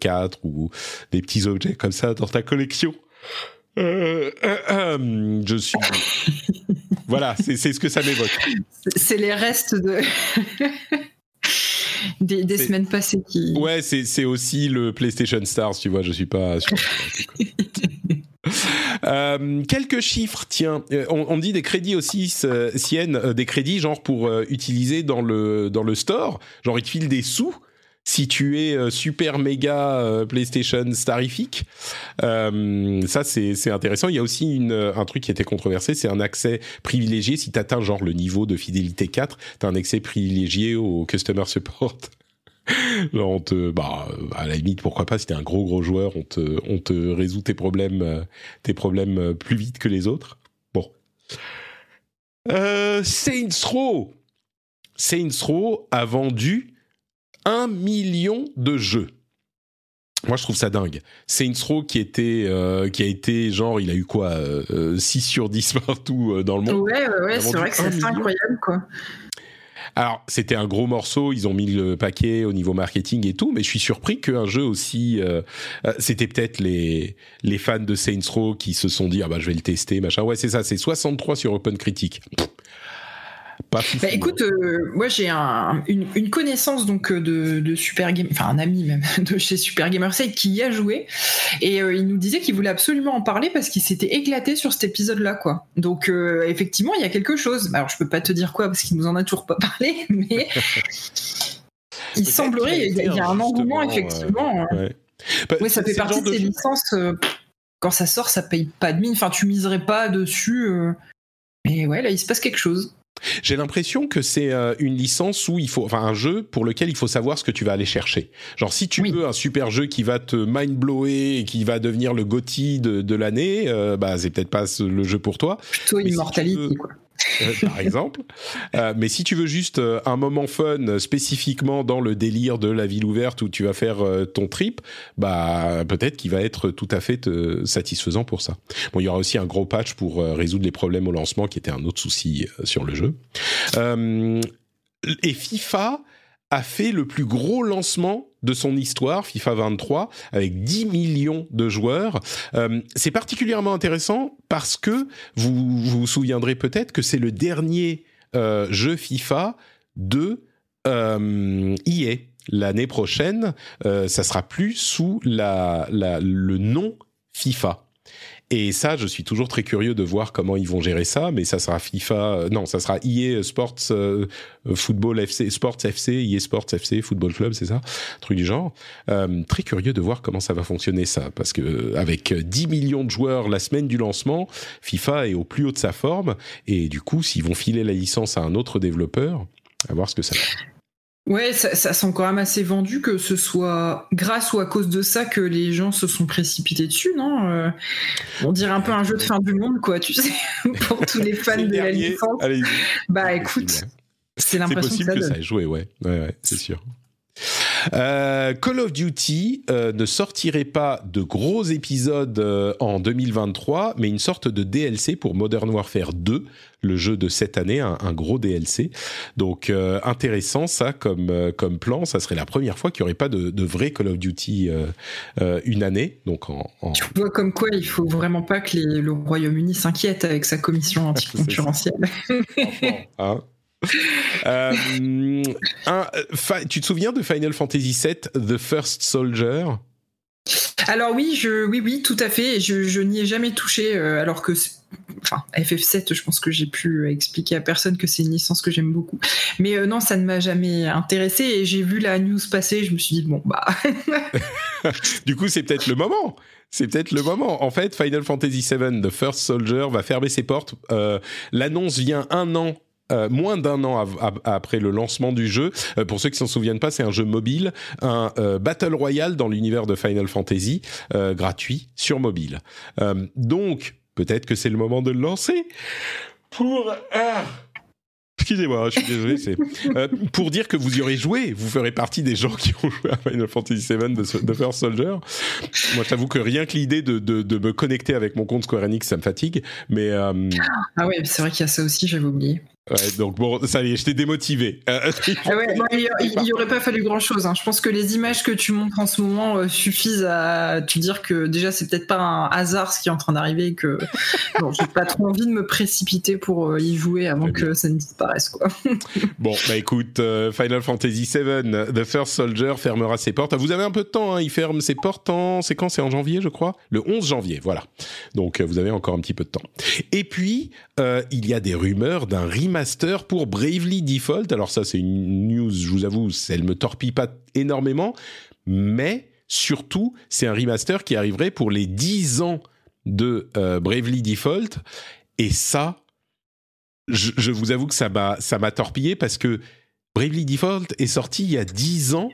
4 ou des petits objets comme ça dans ta collection. Euh, euh, euh, je suis. voilà, c'est ce que ça m'évoque. C'est les restes de. des, semaines passées qui. Ouais, c'est aussi le PlayStation Stars, tu vois, je suis pas. quelques chiffres, tiens. On, dit des crédits aussi, Sienne, des crédits genre pour utiliser dans le, dans le store. Genre, ils te filent des sous si tu es euh, super méga euh, PlayStation starifique. Euh, ça, c'est intéressant. Il y a aussi une, un truc qui était controversé, c'est un accès privilégié. Si tu atteins genre le niveau de fidélité 4, tu as un accès privilégié au Customer Support. Là, on te, bah, à la limite, pourquoi pas, si t'es un gros gros joueur, on te, on te résout tes problèmes, tes problèmes plus vite que les autres. Bon. Euh, Saints Row. Saints Row a vendu un million de jeux. Moi, je trouve ça dingue. Saints Row qui était, euh, qui a été genre, il a eu quoi, 6 euh, euh, sur 10 partout dans le monde. Ouais, ouais, ouais c'est vrai que c'est incroyable, quoi. Alors, c'était un gros morceau, ils ont mis le paquet au niveau marketing et tout, mais je suis surpris qu'un jeu aussi... c'était peut-être les, les fans de Saints Row qui se sont dit, ah bah je vais le tester, machin. Ouais, c'est ça, c'est 63 sur Open Critique. Pas bah, écoute, euh, moi j'ai un, une, connaissance donc euh, de, de, Super Game, enfin un ami même de chez Super Gamer Site qui y a joué et euh, il nous disait qu'il voulait absolument en parler parce qu'il s'était éclaté sur cet épisode-là quoi. Donc effectivement il y a quelque chose. Alors je peux pas te dire quoi parce qu'il nous en a toujours pas parlé, mais il semblerait il y, a un engouement effectivement. Hein. Bah, oui, ça fait partie de ces licences. quand ça sort, ça paye pas de mine. Enfin, tu miserais pas dessus. Mais ouais, là, il se passe quelque chose. J'ai l'impression que c'est euh, une licence où il faut, enfin un jeu pour lequel il faut savoir ce que tu vas aller chercher. Genre si tu veux un super jeu qui va te mind blower et qui va devenir le GOTY de, de l'année, euh, bah c'est peut-être pas le jeu pour toi. Plutôt Immortality quoi. Euh, par exemple. Euh, mais si tu veux juste euh, un moment fun spécifiquement dans le délire de la ville ouverte où tu vas faire ton trip, bah peut-être qu'il va être tout à fait satisfaisant pour ça. Bon, il y aura aussi un gros patch pour résoudre les problèmes au lancement qui était un autre souci sur le jeu. et FIFA a fait le plus gros lancement de son histoire, FIFA 23, avec 10 millions de joueurs. Euh, c'est particulièrement intéressant parce que vous vous, souviendrez peut-être que c'est le dernier euh, jeu FIFA de euh, EA. L'année prochaine, ça sera plus sous le nom FIFA. Et ça, je suis toujours très curieux de voir comment ils vont gérer ça, mais ça sera FIFA, euh, non, ça sera EA Sports euh, Football FC, Sports FC, EA Sports FC, Football Club, c'est ça, truc du genre. Euh, très curieux de voir comment ça va fonctionner ça, parce que avec 10 millions de joueurs la semaine du lancement, FIFA est au plus haut de sa forme, et du coup, s'ils vont filer la licence à un autre développeur, à voir ce que ça fait. Ouais, ça, ça sent quand même assez vendu que ce soit grâce ou à cause de ça que les gens se sont précipités dessus, non euh, On dirait un peu un jeu de fin du monde, quoi, tu sais, pour tous les fans de la licence. Bah écoute, c'est l'impression que ça que ça joué, ouais, ouais, ouais c'est sûr. Euh, Call of Duty euh, ne sortirait pas de gros épisodes euh, en 2023, mais une sorte de DLC pour Modern Warfare 2, le jeu de cette année, un, gros DLC. Donc intéressant ça comme comme plan. Ça serait la première fois qu'il n'y aurait pas de, de, vrai Call of Duty une année. Donc en, Tu vois comme quoi il faut vraiment pas que le Royaume-Uni s'inquiète avec sa commission anticoncurrentielle. Euh, un, tu te souviens de Final Fantasy VII, The First Soldier? Alors oui, je, oui, oui, tout à fait. Je, n'y ai jamais touché, euh, alors que, enfin, FF7, je pense que j'ai pu expliquer à personne que c'est une licence que j'aime beaucoup. Mais euh, non, ça ne m'a jamais intéressé. Et j'ai vu la news passer, je me suis dit bon bah. du coup, c'est peut-être le moment. C'est peut-être le moment. En fait, Final Fantasy VII, The First Soldier, va fermer ses portes. L'annonce vient un an euh, moins d'un an après le lancement du jeu. Euh, pour ceux qui s'en souviennent pas, c'est un jeu mobile, un euh, battle royale dans l'univers de Final Fantasy, gratuit sur mobile. donc peut-être que c'est le moment de le lancer pour. Excusez-moi, je suis désolé. C'est pour dire que vous y aurez joué. Vous ferez partie des gens qui ont joué à Final Fantasy VII de, de First Soldier. Moi, je t'avoue que rien que l'idée de, de, me connecter avec mon compte Square Enix, ça me fatigue. Mais ah ouais, c'est vrai qu'il y a ça aussi. J'avais oublié. Ouais, donc bon, ça y est, je t'ai démotivé. Euh, ah ouais, il, n'y aurait pas fallu grand chose. Hein. Je pense que les images que tu montres en ce moment euh, suffisent à te dire que déjà c'est peut-être pas un hasard ce qui est en train d'arriver que bon, j'ai pas trop envie de me précipiter pour euh, y jouer avant que ça ne disparaisse quoi. bon, bah écoute, Final Fantasy VII, The First Soldier fermera ses portes. Vous avez un peu de temps, hein, il ferme ses portes en, c'est quand? C'est en janvier, je crois? Le 11 janvier, voilà. Donc vous avez encore un petit peu de temps. Et puis euh, il y a des rumeurs d'un remaster pour Bravely Default. Alors ça, c'est une news, je vous avoue, elle me torpille pas énormément, mais surtout, c'est un remaster qui arriverait pour les 10 ans de euh, Bravely Default. Et ça, je, vous avoue que ça m'a, ça m'a torpillé parce que Bravely Default est sorti il y a 10 ans.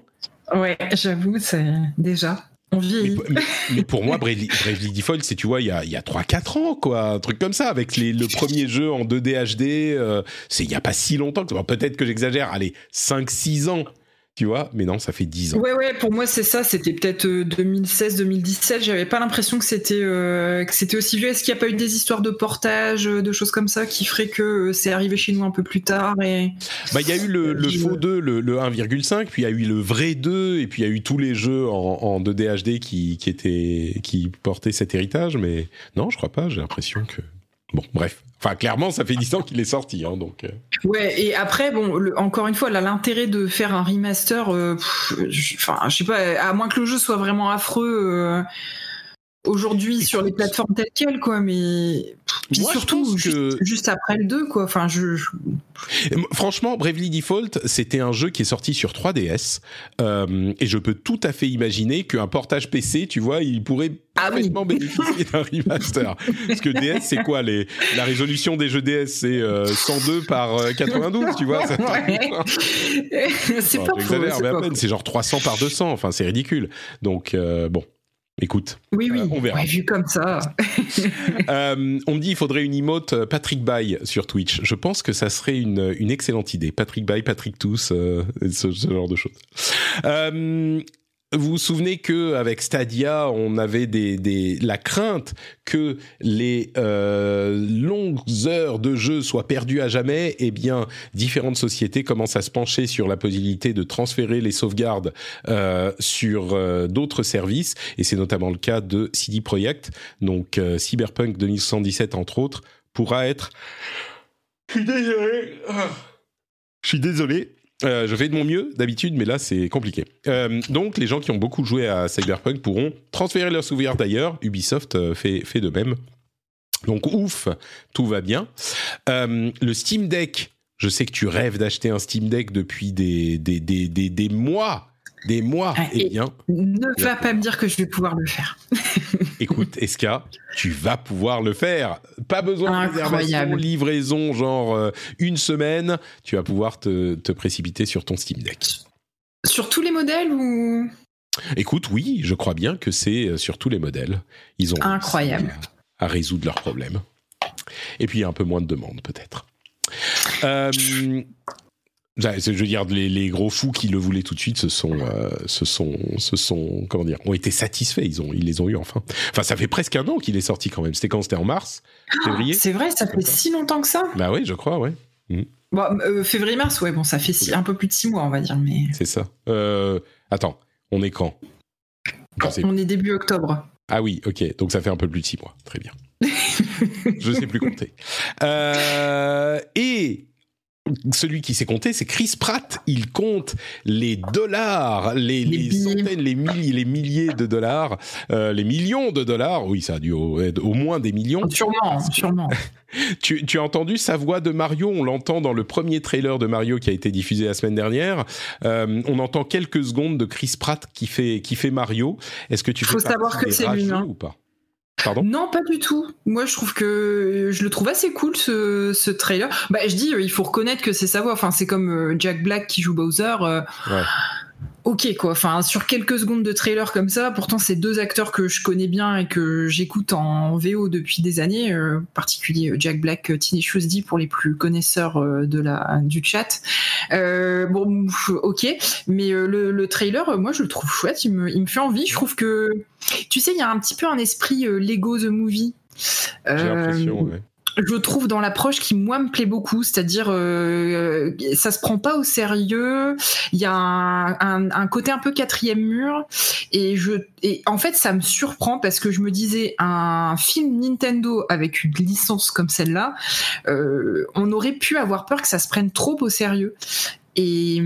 Ouais, j'avoue, c'est déjà. Mais, pour moi, Bravely, Default, c'est, tu vois, il y a, a 3-4 ans, quoi. Un truc comme ça, avec les, le premier jeu en 2D HD. Euh, c'est il n'y a pas si longtemps. Peut-être que j'exagère. Allez, 5-6 ans tu vois, mais non, ça fait 10 ans. Ouais, ouais, pour moi, c'est ça, c'était peut-être 2016-2017, euh, j'avais pas l'impression que c'était euh, que c'était aussi vieux. Est-ce qu'il n'y a pas eu des histoires de portage, euh, de choses comme ça, qui feraient que c'est arrivé chez nous un peu plus tard et... Bah, il y a eu le, faux 2, le, 1,5, puis il y a eu le vrai 2, et puis il y a eu tous les jeux en, 2D HD qui, qui, étaient, qui portaient cet héritage, mais non, je crois pas, j'ai l'impression que... Bon, bref. Enfin, clairement, ça fait 10 ans qu'il est sorti, hein, donc. Euh. Ouais, et après, bon, encore une fois, là, l'intérêt de faire un remaster, euh, enfin, je sais pas, à moins que le jeu soit vraiment affreux. Euh, aujourd'hui sur les plateformes telles quelles quoi mais puis surtout juste, après le 2 quoi. Enfin je, franchement Bravely Default c'était un jeu qui est sorti sur 3DS euh, et je peux tout à fait imaginer qu'un portage PC tu vois il pourrait ah parfaitement bénéficier d'un remaster. Parce que DS c'est quoi les la résolution des jeux DS c'est 102 euh, par 92 euh, tu vois c'est pas faux, c'est genre 300 par 200 enfin c'est ridicule. Donc bon Écoute, oui, oui, euh, on verra. vu comme ça. Euh, on me dit qu'il faudrait une emote euh, Patrick Bay sur Twitch. Je pense que ça serait une, excellente idée. Patrick Bay, Patrick Tous, ce, ce, genre de choses. Vous vous souvenez que avec Stadia, on avait des, des la crainte que les euh, longues heures de jeu soient perdues à jamais. Eh bien, différentes sociétés commencent à se pencher sur la possibilité de transférer les sauvegardes euh, sur euh, d'autres services, et c'est notamment le cas de CD Projekt. Donc, euh, Cyberpunk 2077 entre autres pourra être. Je suis désolé. Je suis désolé euh, je fais de mon mieux d'habitude, mais là c'est compliqué. Euh, donc les gens qui ont beaucoup joué à Cyberpunk pourront transférer leurs souvenirs d'ailleurs. Ubisoft euh, fait, fait de même. Donc ouf, tout va bien. le Steam Deck, je sais que tu rêves d'acheter un Steam Deck depuis des, des, des, des, des mois des mois. Ah, eh bien, ne va pas me dire que je vais pouvoir le faire. Écoute, Eska, tu vas pouvoir le faire. Pas besoin de réservation, livraison, genre euh, une semaine. Tu vas pouvoir te, précipiter sur ton Steam Deck. Sur tous les modèles ou? Écoute, oui, je crois bien que c'est euh, sur tous les modèles. Ils ont incroyable à, résoudre leurs problèmes. Et puis il y a un peu moins de demandes peut-être. Euh, je veux dire, les, gros fous qui le voulaient tout de suite se sont, euh, se sont, se sont, comment dire, ont été satisfaits. Ils ont, ils les ont eu enfin. Enfin, ça fait presque un an qu'il est sorti quand même. C'était quand? C'était en mars, février? C'est vrai, ça fait si longtemps que ça? Bah oui, je crois, ouais. Mm. Bon, euh, février-mars, ouais, bon, ça fait un peu plus de six mois, on va dire, mais. C'est ça. Euh, attends, on est quand? On est début octobre. Ah oui, ok, donc ça fait un peu plus de six mois. Très bien. je sais plus compter. et celui qui s'est compté, c'est Chris Pratt. Il compte les dollars, les, centaines, les milliers, les milliers de dollars, euh, les millions de dollars. Oui, ça a dû au, au moins des millions. Sûrement, sûrement. tu, tu, as entendu sa voix de Mario? On l'entend dans le premier trailer de Mario qui a été diffusé la semaine dernière. Euh, on entend quelques secondes de Chris Pratt qui fait qui fait Mario. Est-ce que tu faut savoir que c'est lui hein. ou pas? Non, pas du tout. Moi, je trouve que je le trouve assez cool ce, ce trailer. Bah, je dis, il faut reconnaître que c'est sa voix. Enfin, c'est comme euh, Jack Black qui joue Bowser. Euh, ouais ok quoi. Enfin, sur quelques secondes de trailer comme ça, pourtant c'est deux acteurs que je connais bien et que j'écoute en VO depuis des années, euh, en particulier euh, Jack Black, euh, Tiny D pour les plus connaisseurs de la du chat. bon, ok, mais le, trailer, moi je le trouve chouette, il me, il me fait envie. Je trouve que, tu sais, il y a un petit peu un esprit Lego the Movie. J'ai l'impression, ouais je trouve dans l'approche qui moi me plaît beaucoup, c'est-à-dire euh, ça se prend pas au sérieux. Il y a un, un, côté un peu quatrième mur et je et en fait ça me surprend parce que je me disais un film Nintendo avec une licence comme celle-là, euh, on aurait pu avoir peur que ça se prenne trop au sérieux. Et,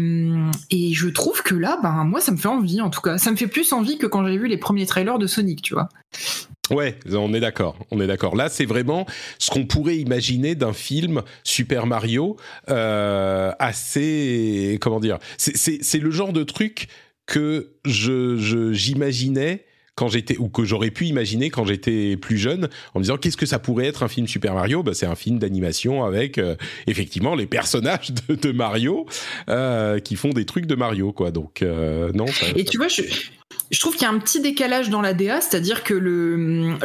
et je trouve que là, ben moi ça me fait envie en tout cas. Ça me fait plus envie que quand j'ai vu les premiers trailers de Sonic, tu vois. Ouais, on est d'accord, on est d'accord. Là, c'est vraiment ce qu'on pourrait imaginer d'un film Super Mario euh, assez, comment dire, c'est le genre de truc que je j'imaginais quand j'étais ou que j'aurais pu imaginer quand j'étais plus jeune en me disant qu'est-ce que ça pourrait être un film Super Mario? Bah, c'est un film d'animation avec euh, effectivement les personnages de, Mario euh, qui font des trucs de Mario quoi donc euh, non et tu vois je, je trouve qu'il y a un petit décalage dans la DA, c'est-à-dire que le,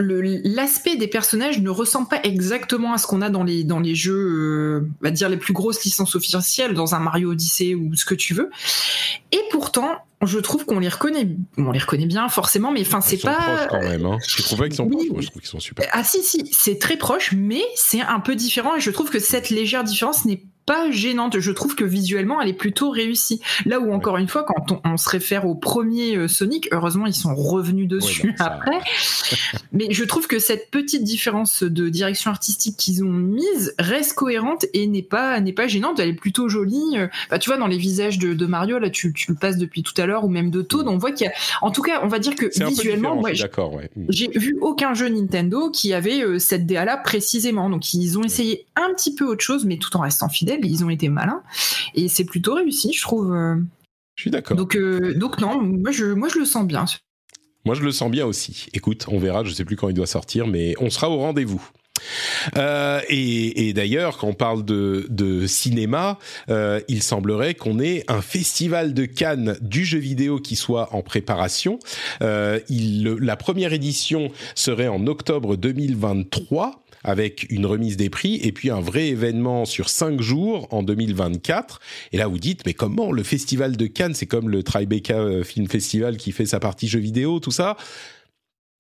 l'aspect des personnages ne ressemble pas exactement à ce qu'on a dans les, dans les jeux, euh, on va dire les plus grosses licences officielles, dans un Mario Odyssey ou ce que tu veux. Et pourtant, je trouve qu'on les reconnaît, on les reconnaît bien forcément, mais enfin c'est pas. Proches quand même. Hein. Je trouve pas qu'ils sont proches. Moi, je trouve qu'ils sont super. Ah si si, c'est très proche, mais c'est un peu différent et je trouve que cette légère différence n'est pas gênante. Je trouve que visuellement, elle est plutôt réussie. Là où, encore une fois, quand on, se réfère au premier euh, Sonic, heureusement, ils sont revenus dessus après. Mais je trouve que cette petite différence de direction artistique qu'ils ont mise reste cohérente et n'est pas, n'est pas gênante. Elle est plutôt jolie. Bah, tu vois, dans les visages de, Mario, là, tu, le passes depuis tout à l'heure, ou même de Toad, on voit qu'il y a, en tout cas, on va dire que visuellement, ouais, j'ai vu aucun jeu Nintendo qui avait euh, cette DA là précisément. Donc, ils ont essayé un petit peu autre chose, mais tout en restant ils ont été malins et c'est plutôt réussi, je trouve. Euh. Je suis d'accord. Donc, euh, donc non, moi je, moi je le sens bien. Moi je le sens bien aussi. Écoute, on verra, je sais plus quand il doit sortir, mais on sera au rendez-vous. Euh, et, d'ailleurs, quand on parle de, cinéma, il semblerait qu'on ait un festival de Cannes du jeu vidéo qui soit en préparation. il, la première édition serait en octobre 2023 avec une remise des prix et puis un vrai événement sur cinq jours en 2024. Et là, vous dites, mais comment le festival de Cannes, c'est comme le Tribeca euh, Film Festival qui fait sa partie jeux vidéo, tout ça?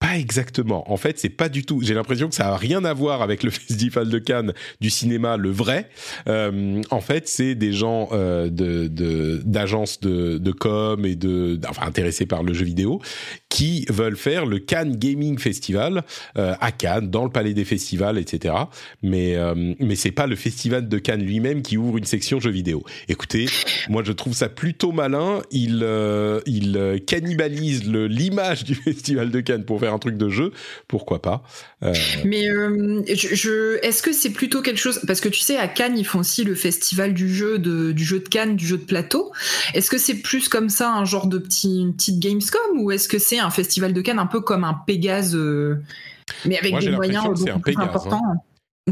Pas exactement. En fait, c'est pas du tout. J'ai l'impression que ça a rien à voir avec le Festival de Cannes du cinéma, le vrai. Euh, en fait, c'est des gens euh, de d'agences de, de, com et de enfin intéressés par le jeu vidéo qui veulent faire le Cannes Gaming Festival euh, à Cannes, dans le Palais des Festivals, etc. Mais euh, mais c'est pas le Festival de Cannes lui-même qui ouvre une section jeux vidéo. Écoutez, moi je trouve ça plutôt malin. Il euh, il cannibalise l'image du Festival de Cannes pour faire un truc de jeu. Pourquoi pas Mais je, je est-ce que c'est plutôt quelque chose parce que tu sais à Cannes ils font aussi le festival du jeu de du jeu de Cannes, du jeu de plateau. Est-ce que c'est plus comme ça un genre de petit une petite Gamescom ou est-ce que c'est un festival de Cannes un peu comme un Pégase, euh, mais avec des moyens beaucoup plus hein.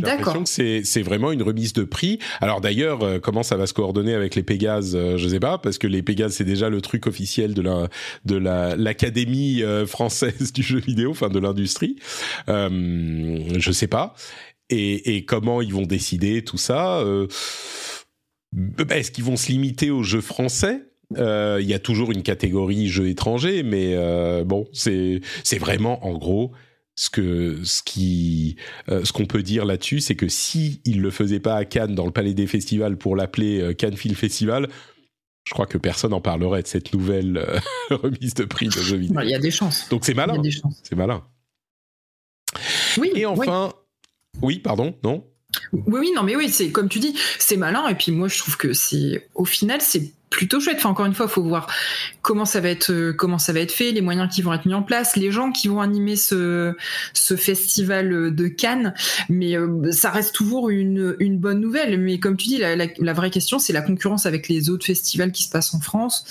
Importants. D'accord. c'est c'est vraiment une remise de prix. Alors d'ailleurs, euh, comment ça va se coordonner avec les Pégases, euh, je sais pas, parce que les Pégases c'est déjà le truc officiel de la de la l'académie française du jeu vidéo, enfin de l'industrie. je sais pas. Et, et, comment ils vont décider tout ça Est-ce qu'ils vont se limiter aux jeux français? Euh, il y a toujours une catégorie jeux étrangers, mais euh, bon, c'est c'est vraiment en gros ce que ce qui euh, ce qu'on peut dire là-dessus, c'est que si il le faisait pas à Cannes dans le Palais des Festivals pour l'appeler Cannes Film Festival, je crois que personne en parlerait de cette nouvelle remise de prix de jeux vidéo. Il y a des chances. Donc c'est malin. C'est malin. Oui. Et enfin, oui, pardon, non? Oui, oui, non, mais oui, c'est comme tu dis, c'est malin. Et puis moi, je trouve que c'est, au final, c'est plutôt chouette. Enfin, encore une fois, il faut voir comment ça va être, euh, comment ça va être fait, les moyens qui vont être mis en place, les gens qui vont animer ce, ce festival de Cannes. Mais euh, ça reste toujours une, une bonne nouvelle. Mais comme tu dis, la, vraie question, c'est la concurrence avec les autres festivals qui se passent en France.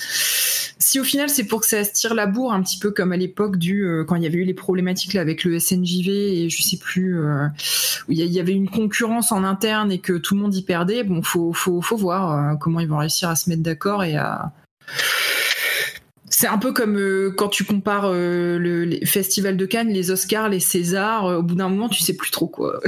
Si au final, c'est pour que ça se tire la bourre, un petit peu comme à l'époque du euh, quand il y avait eu les problématiques là, avec le SNJV et je sais plus où il y avait une concurrence en interne et que tout le monde y perdait. Bon, faut faut faut voir comment ils vont réussir à se mettre d'accord et à c'est un peu comme euh, quand tu compares euh, le, festival de Cannes, les Oscars, les Césars. Euh, au bout d'un moment, tu sais plus trop quoi.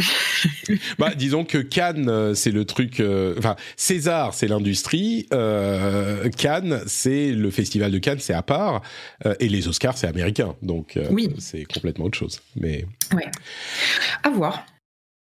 bah, disons que Cannes, c'est le truc. Enfin, César, c'est l'industrie. Cannes, c'est le festival de Cannes, c'est à part. et les Oscars, c'est américain. Donc, oui. c'est complètement autre chose. Mais ouais. À voir.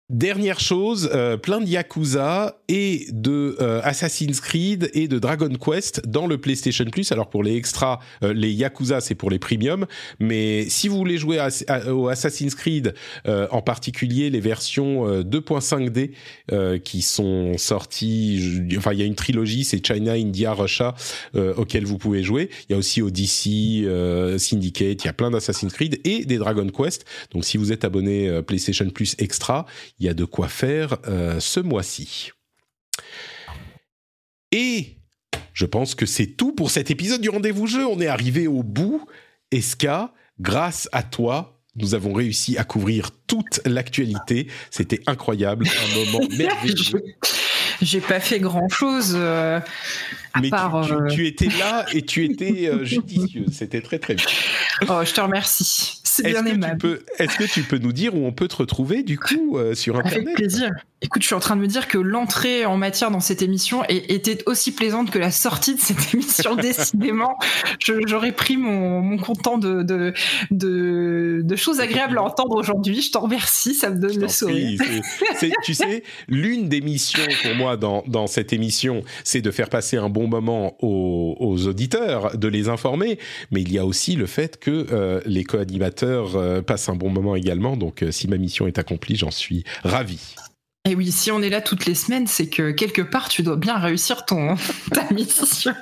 Dernière chose, euh, plein de Yakuza et de euh, Assassin's Creed et de Dragon Quest dans le PlayStation Plus. Alors pour les extras, euh, les Yakuza c'est pour les premiums, mais si vous voulez jouer au Assassin's Creed, en particulier les versions 2.5D qui sont sorties, enfin il y a une trilogie, c'est China, India, Russia, auquel vous pouvez jouer. Il y a aussi Odyssey, Syndicate, il y a plein d'Assassin's Creed et des Dragon Quest. Donc si vous êtes abonné PlayStation Plus extra, il y a de quoi faire euh, ce mois-ci. Et je pense que c'est tout pour cet épisode du rendez-vous jeu. On est arrivé au bout. Eska, grâce à toi, nous avons réussi à couvrir toute l'actualité. C'était incroyable, un moment merveilleux. J'ai pas fait grand chose. Euh, Mais euh, tu, étais là et tu étais judicieux. C'était très très bien. Oh, je te remercie. C'est bien aimable. Est-ce que tu peux nous dire où on peut te retrouver du coup sur Internet? Avec plaisir. Écoute, je suis en train de me dire que l'entrée en matière dans cette émission était aussi plaisante que la sortie de cette émission. Décidément, j'aurais pris mon, mon content de, de, de, choses agréables à entendre aujourd'hui. Je t'en remercie, ça me donne le sourire. tu sais, l'une des missions pour moi dans, dans cette émission, c'est de faire passer un bon moment aux, aux, auditeurs, de les informer, mais il y a aussi le fait que euh, les co-animateurs euh, passent un bon moment également. Donc, euh, si ma mission est accomplie, j'en suis ravi. Et oui, si on est là toutes les semaines, c'est que quelque part, tu dois bien réussir ton, ta mission.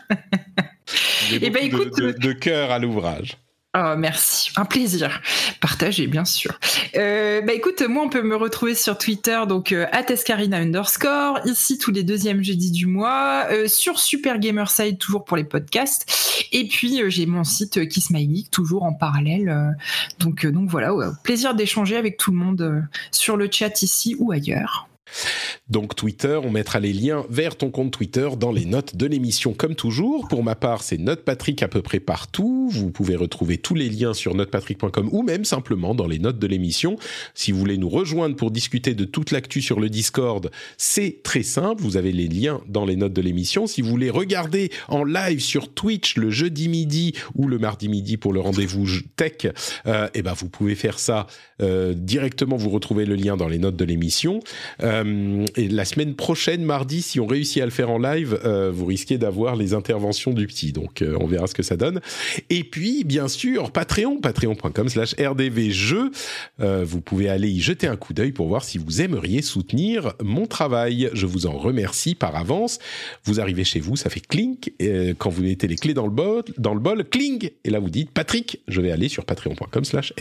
Et eh ben, écoute, de, de, cœur à l'ouvrage. Oh, merci, un plaisir. Partagé, bien sûr. Euh, bah écoute, moi, on peut me retrouver sur Twitter, donc euh, underscore, ici tous les deuxièmes jeudis du mois, euh, sur Super Gamerside, toujours pour les podcasts. Et puis, euh, j'ai mon site Kiss My toujours en parallèle. donc, donc voilà, plaisir d'échanger avec tout le monde sur le chat ici ou ailleurs. Donc Twitter, on mettra les liens vers ton compte Twitter dans les notes de l'émission comme toujours. Pour ma part, c'est Notepatrick à peu près partout. Vous pouvez retrouver tous les liens sur notepatrick.com ou même simplement dans les notes de l'émission. Si vous voulez nous rejoindre pour discuter de toute l'actu sur le Discord, c'est très simple. Vous avez les liens dans les notes de l'émission. Si vous voulez regarder en live sur Twitch le jeudi midi ou le mardi midi pour le rendez-vous tech, euh, eh ben vous pouvez faire ça euh, directement. Vous retrouvez le lien dans les notes de l'émission. Euh, et la semaine prochaine, mardi, si on réussit à le faire en live, euh, vous risquez d'avoir les interventions du petit. Donc, euh, on verra ce que ça donne. Et puis, bien sûr, Patreon, patreon.com slash. Euh, vous pouvez aller y jeter un coup d'œil pour voir si vous aimeriez soutenir mon travail. Je vous en remercie par avance. Vous arrivez chez vous, ça fait clink. quand vous mettez les clés dans le bol, dans le bol. Et là, vous dites, Patrick, je vais aller sur patreon.com slash.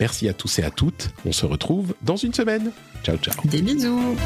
Merci à tous et à toutes. On se retrouve dans une semaine. Ciao, ciao. Des bisous.